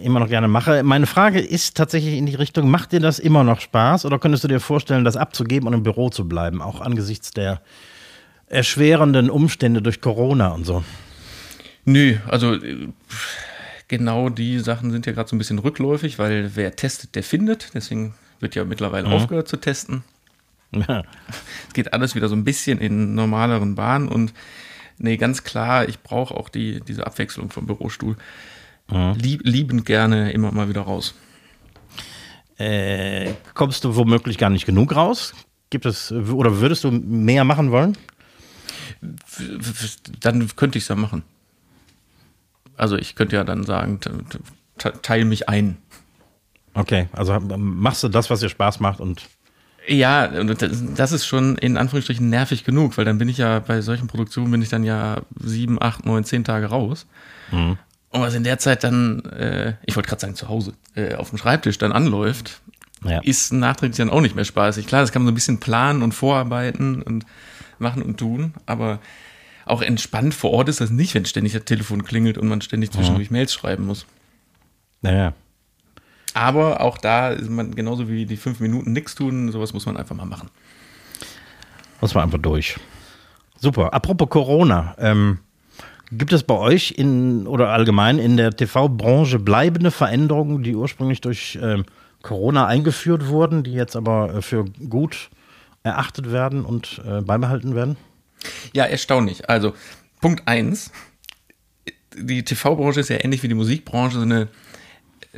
Immer noch gerne mache. Meine Frage ist tatsächlich in die Richtung, macht dir das immer noch Spaß oder könntest du dir vorstellen, das abzugeben und im Büro zu bleiben, auch angesichts der erschwerenden Umstände durch Corona und so? Nö, also äh, genau die Sachen sind ja gerade so ein bisschen rückläufig, weil wer testet, der findet. Deswegen wird ja mittlerweile aufgehört zu testen. Ja. Es geht alles wieder so ein bisschen in normaleren Bahnen und nee, ganz klar, ich brauche auch die, diese Abwechslung vom Bürostuhl. Lieb, liebend gerne immer mal wieder raus. Äh, kommst du womöglich gar nicht genug raus? Gibt es oder würdest du mehr machen wollen? Dann könnte ich es ja machen. Also ich könnte ja dann sagen, te- te- teil mich ein. Okay, also machst du das, was dir Spaß macht und Ja, das, das ist schon in Anführungsstrichen nervig genug, weil dann bin ich ja bei solchen Produktionen bin ich dann ja sieben, acht, neun, zehn Tage raus. Und was in der Zeit dann, äh, ich wollte gerade sagen zu Hause, äh, auf dem Schreibtisch dann anläuft, Ja. ist nachträglich dann auch nicht mehr spaßig. Klar, das kann man so ein bisschen planen und vorarbeiten und machen und tun, aber auch entspannt vor Ort ist das nicht, wenn ständig das Telefon klingelt und man ständig zwischendurch Mails schreiben muss. naja. Aber auch da ist man genauso wie die fünf Minuten nichts tun, sowas muss man einfach mal machen. Muss man einfach durch. Super. Apropos Corona, ähm, gibt es bei euch in oder allgemein in der TV-Branche bleibende Veränderungen, die ursprünglich durch ähm, Corona eingeführt wurden, die jetzt aber äh, für gut erachtet werden und äh, beibehalten werden? Ja, erstaunlich. Also, Punkt eins: Die TV-Branche ist ja ähnlich wie die Musikbranche, so eine,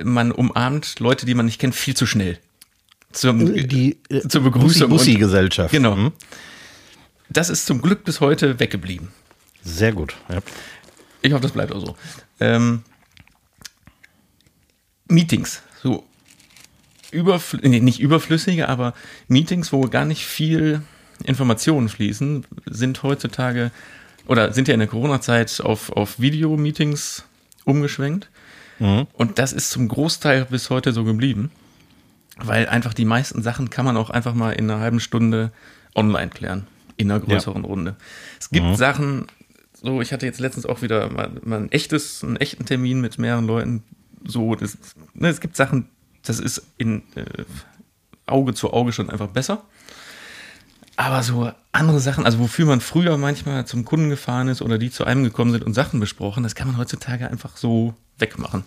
man umarmt Leute, die man nicht kennt, viel zu schnell. Zum, Die äh, zur Begrüßung. Bussi-Gesellschaft. Genau. Mhm. Das ist zum Glück bis heute weggeblieben. Sehr gut. Ja. Ich hoffe, das bleibt auch so. Ähm, Meetings, so überflü nee, nicht überflüssige, aber Meetings, wo gar nicht viel Informationen fließen, sind heutzutage oder sind ja in der Corona-Zeit auf, auf Video-Meetings umgeschwenkt. Und das ist zum Großteil bis heute so geblieben, weil einfach die meisten Sachen kann man auch einfach mal in einer halben Stunde online klären, in einer größeren Runde. Es gibt Sachen, so ich hatte jetzt letztens auch wieder mal, mal ein echtes, einen echten Termin mit mehreren Leuten, so, das, ne, es gibt Sachen, das ist in äh, Auge zu Auge schon einfach besser. Aber so andere Sachen, also wofür man früher manchmal zum Kunden gefahren ist oder die zu einem gekommen sind und Sachen besprochen, das kann man heutzutage einfach so wegmachen.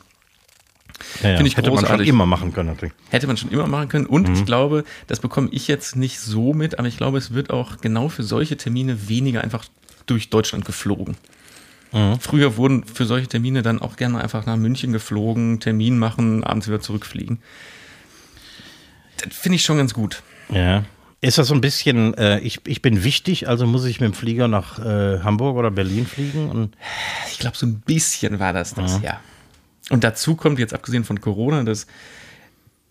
Ja, ja. Finde ich Hätte man schon großartig. immer machen können, natürlich. Hätte man schon immer machen können. Und ich glaube, das bekomme ich jetzt nicht so mit, aber ich glaube, es wird auch genau für solche Termine weniger einfach durch Deutschland geflogen. Früher wurden für solche Termine dann auch gerne einfach nach München geflogen, Termin machen, abends wieder zurückfliegen. Das finde ich schon ganz gut. Ja. Ist das so ein bisschen, äh, ich, ich bin wichtig, also muss ich mit dem Flieger nach äh, Hamburg oder Berlin fliegen? Und Ich glaube, so ein bisschen war das das, ja. Und dazu kommt jetzt abgesehen von Corona, dass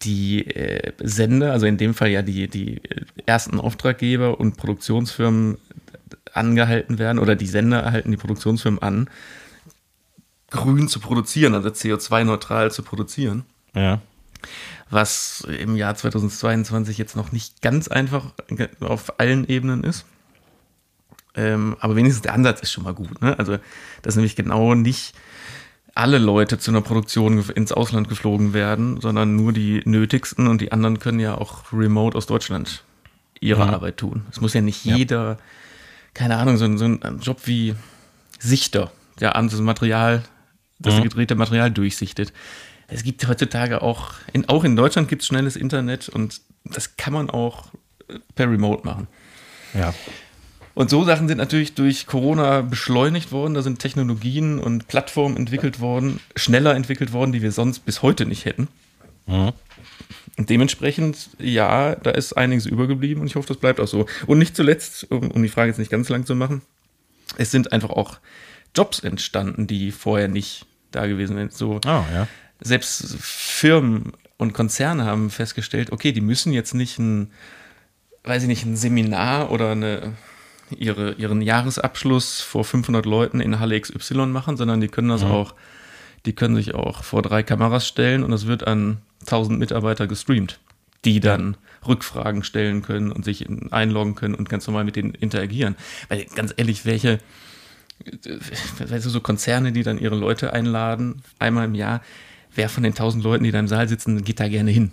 die äh, Sender, also in dem Fall ja die, die äh, ersten Auftraggeber und Produktionsfirmen angehalten werden oder die Sender erhalten die Produktionsfirmen an, grün zu produzieren, also CO2-neutral zu produzieren, ja. was im Jahr 2022 jetzt noch nicht ganz einfach auf allen Ebenen ist. Ähm, aber wenigstens der Ansatz ist schon mal gut. Ne? Also, dass nämlich genau nicht alle Leute zu einer Produktion ins Ausland geflogen werden, sondern nur die nötigsten und die anderen können ja auch remote aus Deutschland ihre Arbeit tun. Es muss ja nicht jeder, keine Ahnung, so, ein- so ein Job wie Sichter, der abends das Material, das gedrehte Material durchsichtet. Es gibt heutzutage auch, in, auch in Deutschland gibt es schnelles Internet und das kann man auch per Remote machen. Ja. Und so Sachen sind natürlich durch Corona beschleunigt worden. Da sind Technologien und Plattformen entwickelt worden, schneller entwickelt worden, die wir sonst bis heute nicht hätten. Mhm. Und dementsprechend, ja, da ist einiges übergeblieben und ich hoffe, das bleibt auch so. Und nicht zuletzt, um, um die Frage jetzt nicht ganz lang zu machen, es sind einfach auch Jobs entstanden, die vorher nicht da gewesen sind. So, Oh, ja. selbst Firmen und Konzerne haben festgestellt, okay, die müssen jetzt nicht ein, weiß ich nicht, ein Seminar oder eine, ihre, ihren Jahresabschluss vor 500 Leuten in Halle XY machen, sondern die können das auch, die können sich auch vor drei Kameras stellen und das wird an 1000 Mitarbeiter gestreamt, die dann Rückfragen stellen können und sich in, einloggen können und ganz normal mit denen interagieren. Weil ganz ehrlich, welche, weißt du, so Konzerne, die dann ihre Leute einladen, einmal im Jahr, wer von den 1000 Leuten, die da im Saal sitzen, geht da gerne hin?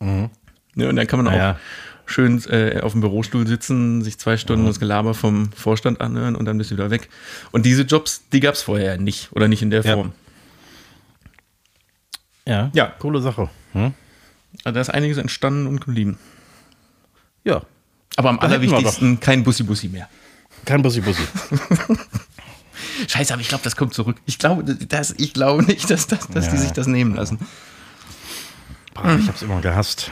Ne, und dann kann man auch Naja. schön äh, auf dem Bürostuhl sitzen, sich zwei Stunden das Gelaber vom Vorstand anhören und dann bist du wieder weg. Und diese Jobs, die gab es vorher nicht oder nicht in der Ja. Form. Ja. Ja. Coole Sache. Hm? Also da ist einiges entstanden und geblieben. Ja. Aber am Da allerwichtigsten kein Bussi-Bussi mehr. Kein Bussi-Bussi. Scheiße, aber ich glaube, das kommt zurück. Ich glaube, das, ich glaube nicht, dass, das, dass die Ja. sich das nehmen lassen. Boah, ich hab's immer gehasst.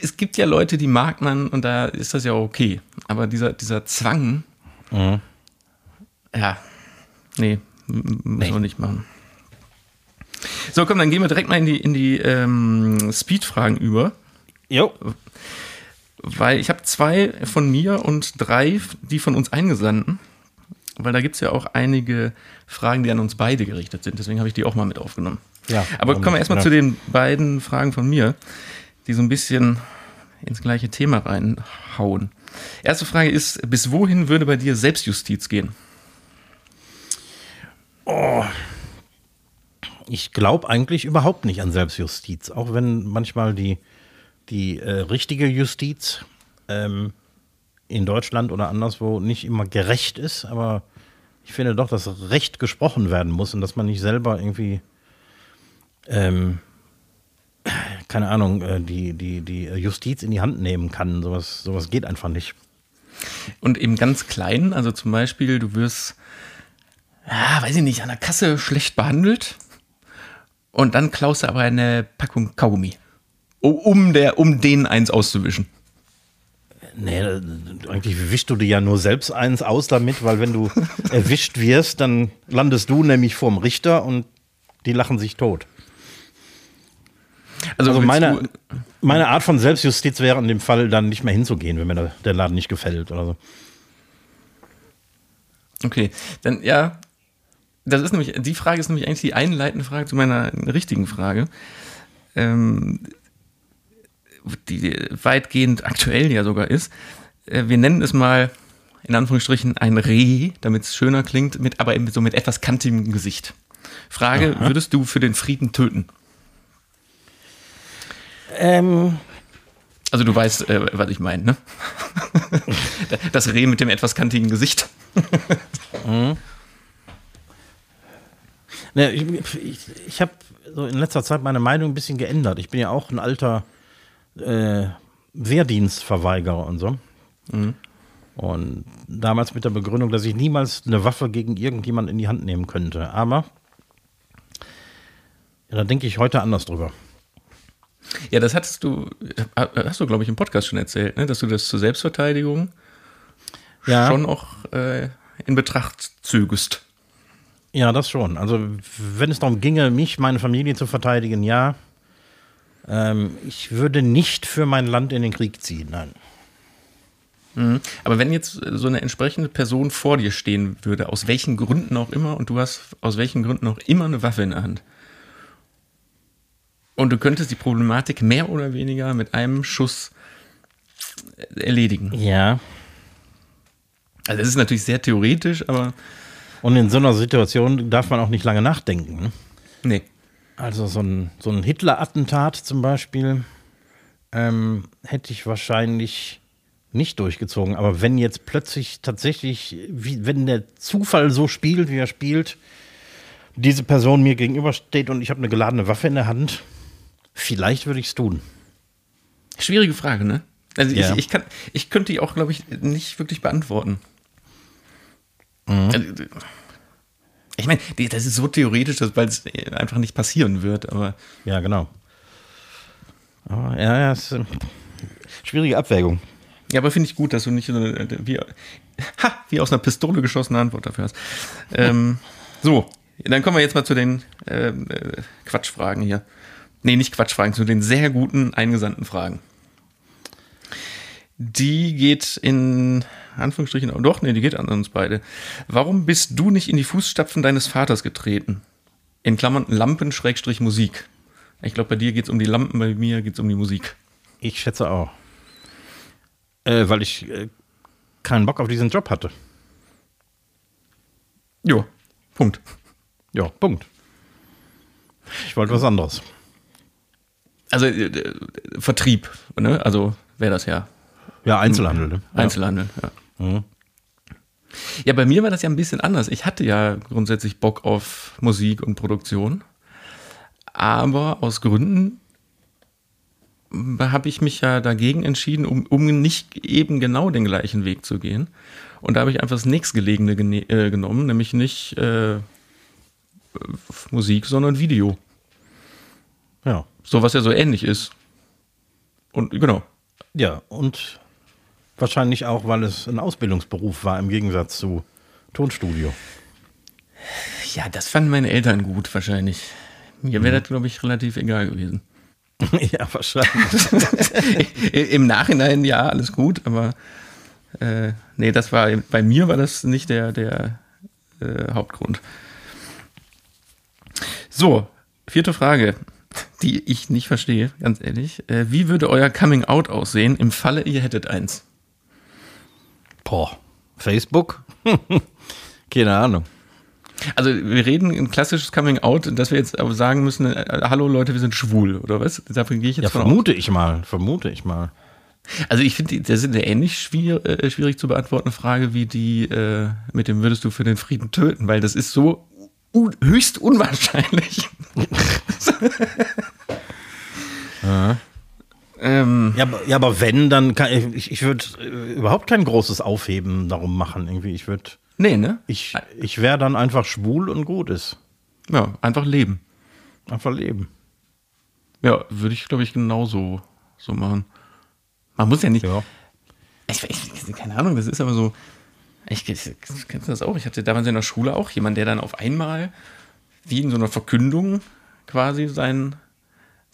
Es gibt ja Leute, die mag man und da ist das ja okay. Aber dieser, dieser Zwang, Mhm. ja, nee, müssen wir nicht machen. So, komm, dann gehen wir direkt mal in die, in die ähm, Speed-Fragen über. Jo. Weil ich habe zwei von mir und drei, die von uns eingesandten. Weil da gibt es ja auch einige Fragen, die an uns beide gerichtet sind. Deswegen habe ich die auch mal mit aufgenommen. Ja, Aber kommen wir erstmal Ja. zu den beiden Fragen von mir, die so ein bisschen ins gleiche Thema reinhauen. Erste Frage ist: Bis wohin würde bei dir Selbstjustiz gehen? Ich glaube eigentlich überhaupt nicht an Selbstjustiz, auch wenn manchmal die, die äh, richtige Justiz ähm, in Deutschland oder anderswo nicht immer gerecht ist, aber ich finde doch, dass Recht gesprochen werden muss und dass man nicht selber irgendwie, ähm, keine Ahnung, äh, die, die, die Justiz in die Hand nehmen kann. Sowas, sowas geht einfach nicht. Und im ganz Kleinen, also zum Beispiel, du wirst, ja, weiß ich nicht, an der Kasse schlecht behandelt und dann klaust du aber eine Packung Kaugummi, um, der, um denen eins auszuwischen. Nee, äh, eigentlich wischst du dir ja nur selbst eins aus damit, weil wenn du erwischt wirst, dann landest du nämlich vorm Richter und die lachen sich tot. Also willst meine, du- meine Art von Selbstjustiz wäre in dem Fall dann nicht mehr hinzugehen, wenn mir der- der Laden nicht gefällt oder so. Okay, dann ja, das ist nämlich, die Frage ist nämlich eigentlich die einleitende Frage zu meiner richtigen Frage. Ähm, die weitgehend aktuell ja sogar ist. Äh, wir nennen es mal in Anführungsstrichen ein Reh, damit es schöner klingt, mit, aber eben so mit etwas kantigem Gesicht. Frage, würdest du für den Frieden töten? Ähm, Also du weißt, äh, was ich meine, ne? Das Reh mit dem etwas kantigen Gesicht. Ne, ich ich, ich habe so in letzter Zeit meine Meinung ein bisschen geändert. Ich bin ja auch ein alter äh, Wehrdienstverweigerer und so. Und damals mit der Begründung, dass ich niemals eine Waffe gegen irgendjemanden in die Hand nehmen könnte. Aber ja, da denke ich heute anders drüber. Ja, das hattest du, hast du, glaube ich, im Podcast schon erzählt, ne? dass du das zur Selbstverteidigung Ja. schon auch äh, in Betracht zögest. Ja, das schon. Also, wenn es darum ginge, mich, meine Familie zu verteidigen, ja. Ähm, ich würde nicht für mein Land in den Krieg ziehen, nein. Mhm. Aber wenn jetzt so eine entsprechende Person vor dir stehen würde, aus welchen Gründen auch immer, und du hast aus welchen Gründen auch immer eine Waffe in der Hand, und du könntest die Problematik mehr oder weniger mit einem Schuss erledigen. Ja. Also das ist natürlich sehr theoretisch, aber Und in so einer Situation darf man auch nicht lange nachdenken. Ne? nee. Also so ein, so ein Hitler-Attentat zum Beispiel ähm, hätte ich wahrscheinlich nicht durchgezogen. Aber wenn jetzt plötzlich tatsächlich, wie, wenn der Zufall so spielt, wie er spielt, diese Person mir gegenübersteht und ich habe eine geladene Waffe in der Hand, vielleicht würde ich es tun. Schwierige Frage, ne? Also Ja. ich, ich, kann, ich könnte die auch, glaube ich, nicht wirklich beantworten. Also, ich meine, das ist so theoretisch, dass- weil es einfach nicht passieren wird, aber Ja, genau. Aber, ja, ja, ist äh, schwierige Abwägung. ja, aber finde ich gut, dass du nicht so eine, wie, ha, wie aus einer Pistole geschossene Antwort dafür hast. Ähm, so, dann kommen wir jetzt mal zu den ähm, äh, Quatschfragen hier. Nee, nicht Quatschfragen, zu den sehr guten eingesandten Fragen. Die geht in Anführungsstrichen, oh, doch, nee, die geht an uns beide. Warum bist du nicht in die Fußstapfen deines Vaters getreten? In Klammern Lampen Schrägstrich Musik. Ich glaube, bei dir geht es um die Lampen, bei mir geht es um die Musik. Ich schätze auch. Äh, weil ich äh, keinen Bock auf diesen Job hatte. Jo, Punkt. Ja, Punkt. Ich wollte was anderes. Also äh, äh, Vertrieb, ne? Also wäre das ja. Ja, Einzelhandel. Ne? Einzelhandel, ja. Ja, bei mir war das ja ein bisschen anders. Ich hatte ja grundsätzlich Bock auf Musik und Produktion. Aber aus Gründen habe ich mich ja dagegen entschieden, um, um nicht eben genau den gleichen Weg zu gehen. Und da habe ich einfach das nächstgelegene gene- äh, genommen, nämlich nicht äh, Musik, sondern Video. Ja. So was ja so ähnlich ist. Und genau. Ja, und wahrscheinlich auch, weil es ein Ausbildungsberuf war im Gegensatz zu Tonstudio. Ja, das fanden meine Eltern gut, wahrscheinlich. Mir wäre das, glaube ich, relativ egal gewesen. ja, wahrscheinlich. Im Nachhinein ja, alles gut, aber äh, nee, das war bei mir war das nicht der, der äh, Hauptgrund. So, vierte Frage, die ich nicht verstehe, ganz ehrlich. Äh, wie würde euer Coming Out aussehen im Falle, ihr hättet eins? Boah. Facebook? Keine Ahnung. Also wir reden ein klassisches Coming Out, dass wir jetzt aber sagen müssen, äh, hallo Leute, wir sind schwul, oder was? Dafür gehe ich jetzt Ja, von aus. vermute ich mal. Vermute ich mal. Also ich finde, das ist eine ähnlich schwierig, äh, schwierig zu beantwortende Frage wie die äh, mit dem würdest du für den Frieden töten, weil das ist so un höchst unwahrscheinlich. ähm, Ja, aber, ja, aber wenn, dann kann ich, ich würde äh, überhaupt kein großes Aufheben darum machen. Irgendwie, ich würde, nee, ne? ich, ich wäre dann einfach schwul und gut ist. Ja, einfach leben. Einfach leben. Ja, würde ich, glaube ich, genauso so machen. Man muss ja nicht. Ja. Ich, ich, keine Ahnung, das ist aber so. Ich, ich kennst du das auch? Ich hatte damals in der Schule auch jemanden, der dann auf einmal, wie in so einer Verkündung, quasi sein,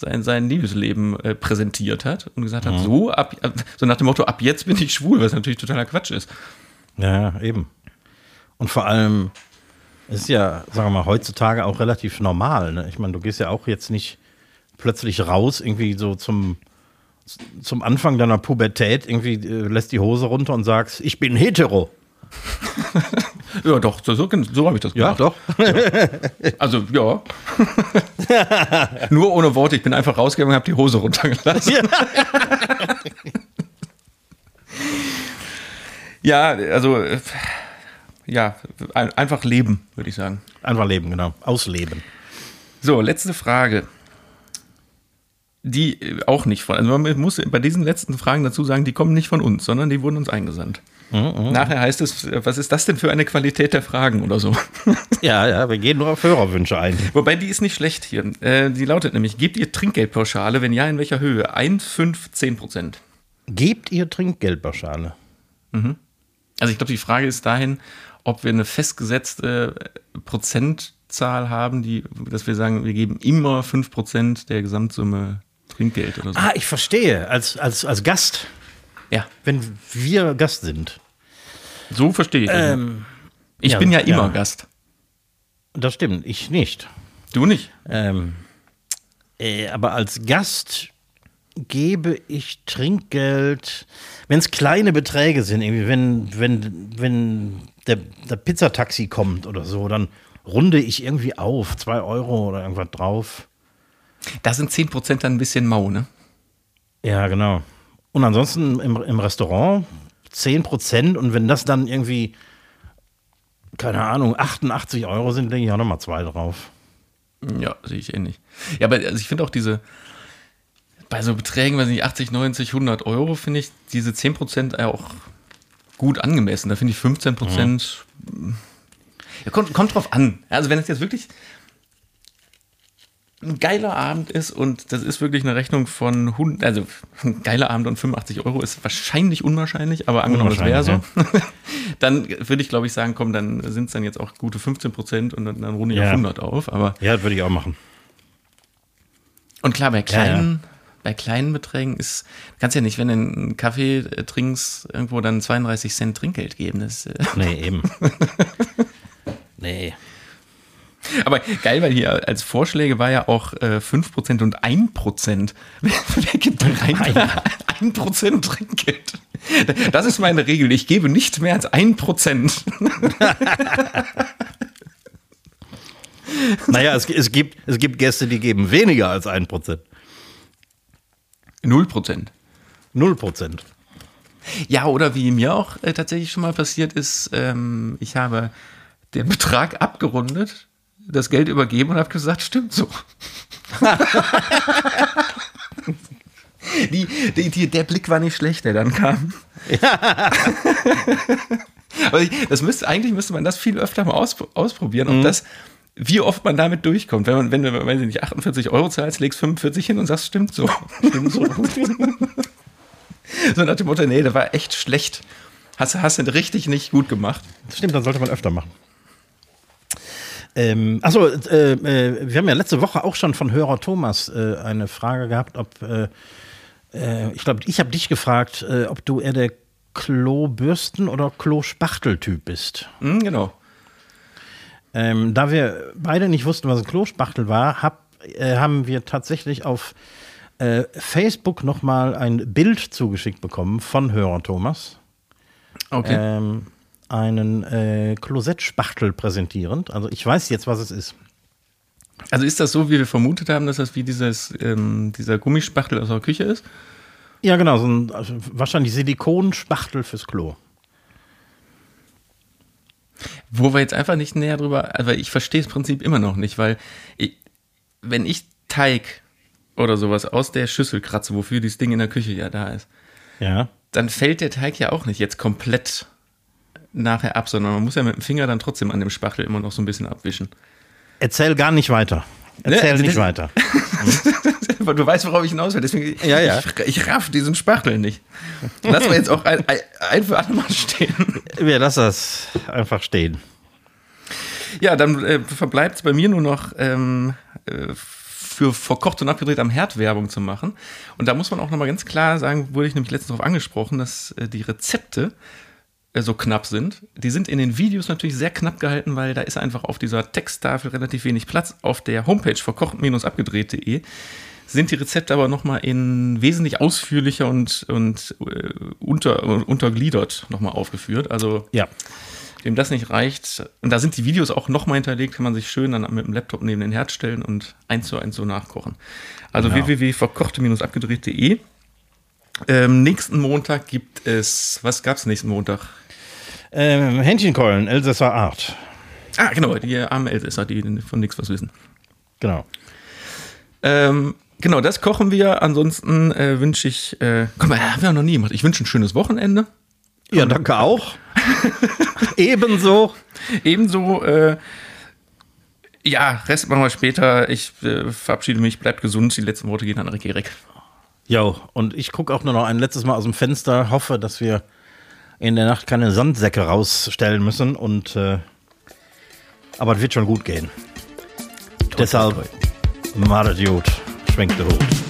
sein, sein Liebesleben äh, präsentiert hat und gesagt hat, so, ab, so nach dem Motto, ab jetzt bin ich schwul, was natürlich totaler Quatsch ist. Ja, eben. Und vor allem, ist ja, sagen wir mal, heutzutage auch relativ normal. Ne? Ich meine, du gehst ja auch jetzt nicht plötzlich raus, irgendwie so zum, zum Anfang deiner Pubertät, irgendwie äh, lässt die Hose runter und sagst, ich bin hetero. Ja, doch, so, so, so habe ich das gemacht. doch. Also, ja. Nur ohne Worte, ich bin einfach rausgegangen und habe die Hose runtergelassen. Ja, also, ja, ein, einfach leben, würde ich sagen. Einfach leben, genau. Ausleben. So, letzte Frage. Die äh, auch nicht von, also man muss bei diesen letzten Fragen dazu sagen, die kommen nicht von uns, sondern die wurden uns eingesandt. Nachher heißt es, was ist das denn für eine Qualität der Fragen oder so? Ja, ja, wir gehen nur auf Hörerwünsche ein. Wobei die ist nicht schlecht hier. Äh, die lautet nämlich, gebt ihr Trinkgeldpauschale? Wenn ja, in welcher Höhe? 1, 5, 10 Prozent. Gebt ihr Trinkgeldpauschale? Also ich glaube, die Frage ist dahin, ob wir eine festgesetzte äh, Prozentzahl haben, die, dass wir sagen, wir geben immer 5 Prozent der Gesamtsumme Trinkgeld oder so. Ah, ich verstehe. Als, als, als Gast, Ja, wenn wir Gast sind. so verstehe ich. das. Ähm, ich ja, bin ja ja. immer Gast. das stimmt, ich nicht. Du nicht? Ähm, äh, aber als Gast gebe ich Trinkgeld, wenn es kleine Beträge sind, irgendwie, wenn, wenn, wenn der, der Pizzataxi kommt oder so, dann runde ich irgendwie auf, zwei Euro oder irgendwas drauf. Da sind 10 Prozent dann ein bisschen mau, ne? Ja, genau. Und ansonsten im, im Restaurant 10 Prozent und wenn das dann irgendwie, keine Ahnung, 88 Euro sind, denke ich auch nochmal zwei drauf. Ja, sehe ich ähnlich. Ja, aber also ich finde auch diese bei so Beträgen, weiß nicht, 80, 90, 100 Euro finde ich diese 10% auch gut angemessen. Da finde ich 15% mhm. ja, kommt, kommt drauf an. Also wenn es jetzt wirklich ein geiler Abend ist und das ist wirklich eine Rechnung von 100, also ein geiler Abend und 85 Euro ist wahrscheinlich unwahrscheinlich, aber angenommen, das wäre so, ja. dann würde ich glaube ich sagen, komm, dann sind es dann jetzt auch gute 15 Prozent und dann, dann runde ich ja. auf 100 auf. Aber ja, würde ich auch machen. Und klar, bei kleinen, ja, bei kleinen Beträgen ist, kannst ja nicht, wenn du einen Kaffee trinkst, irgendwo dann 32 Cent Trinkgeld geben. Das, äh nee, eben. nee. Aber geil, weil hier als Vorschläge war ja auch äh, 5% und 1%. Wer gibt rein 1% Trinkgeld? Das ist meine Regel. Ich gebe nicht mehr als 1%. naja, es, es, gibt, es gibt Gäste, die geben weniger als 1%. 0%. 0%. Ja, oder wie mir auch äh, tatsächlich schon mal passiert ist, ähm, ich habe den Betrag abgerundet das Geld übergeben und habe gesagt, stimmt so. die, die, die, der Blick war nicht schlecht, der dann kam. Ja. Aber ich, das müsste, eigentlich müsste man das viel öfter mal aus, ausprobieren, ob mhm. das, wie oft man damit durchkommt. Wenn man, wenn du, wenn du nicht 48 Euro zahlst, legst 45 hin und sagst, stimmt so. Stimmt so. so nach dem Motto, nee, der war echt schlecht. Hast, hast du richtig nicht gut gemacht. Das stimmt, dann sollte man öfter machen. Ähm, achso, äh, äh, wir haben ja letzte Woche auch schon von Hörer Thomas äh, eine Frage gehabt, ob, äh, äh, ich glaube, ich habe dich gefragt, äh, ob du eher der Klobürsten- oder Klospachtel-Typ bist. Mhm, genau. Ähm, da wir beide nicht wussten, was ein Klospachtel war, hab, haben wir tatsächlich auf Facebook nochmal ein Bild zugeschickt bekommen von Hörer Thomas. Okay. Ähm, einen äh, Klosettspachtel präsentierend. Also ich weiß jetzt, was es ist. Also ist das so, wie wir vermutet haben, dass das wie dieses, ähm, dieser Gummispachtel aus der Küche ist? Ja, genau, so ein also wahrscheinlich Silikonspachtel fürs Klo. Wo wir jetzt einfach nicht näher drüber, also ich verstehe das Prinzip immer noch nicht, weil ich, wenn ich Teig oder sowas aus der Schüssel kratze, wofür dieses Ding in der Küche ja da ist, ja. dann fällt der Teig ja auch nicht jetzt komplett nachher ab, sondern man muss ja mit dem Finger dann trotzdem an dem Spachtel immer noch so ein bisschen abwischen. Erzähl gar nicht weiter. Erzähl ne, also nicht weiter. du weißt, worauf ich hinaus will. Deswegen, ja, ja. Ich, ich raff diesen Spachtel nicht. Lass mal jetzt auch ein, ein, für alle Mal stehen. Wir lassen das einfach stehen. Ja, dann äh, verbleibt es bei mir nur noch ähm, äh, für verkocht und abgedreht am Herd Werbung zu machen. Und da muss man auch nochmal ganz klar sagen, wurde ich nämlich letztens darauf angesprochen, dass äh, die Rezepte so knapp sind. Die sind in den Videos natürlich sehr knapp gehalten, weil da ist einfach auf dieser Texttafel relativ wenig Platz. Auf der Homepage verkocht-abgedreht.de sind die Rezepte aber nochmal in wesentlich ausführlicher und, und äh, unter, untergliedert nochmal aufgeführt. Also ja. wem das nicht reicht, und da sind die Videos auch nochmal hinterlegt, kann man sich schön dann mit dem Laptop neben den Herd stellen und eins zu eins so nachkochen. Also genau. www.verkochte-abgedreht.de ähm, nächsten Montag gibt es, was gab es nächsten Montag? Ähm, Händchenkeulen, Elsässer Art. Ah, genau, die armen Elsässer, die von nichts was wissen. Genau. Ähm, genau, das kochen wir. Ansonsten äh, wünsche ich, äh, guck mal, haben wir noch nie gemacht. Ich wünsche ein schönes Wochenende. Ja, danke auch. Ebenso. Ebenso, äh, ja, Rest machen wir später. Ich äh, verabschiede mich, bleibt gesund. Die letzten Worte gehen an Rick Erik. Jo, und ich gucke auch nur noch ein letztes Mal aus dem Fenster, hoffe, dass wir in der Nacht keine Sandsäcke rausstellen müssen und äh, aber es wird schon gut gehen. Deshalb. Madet gut, schwenkt der Hut.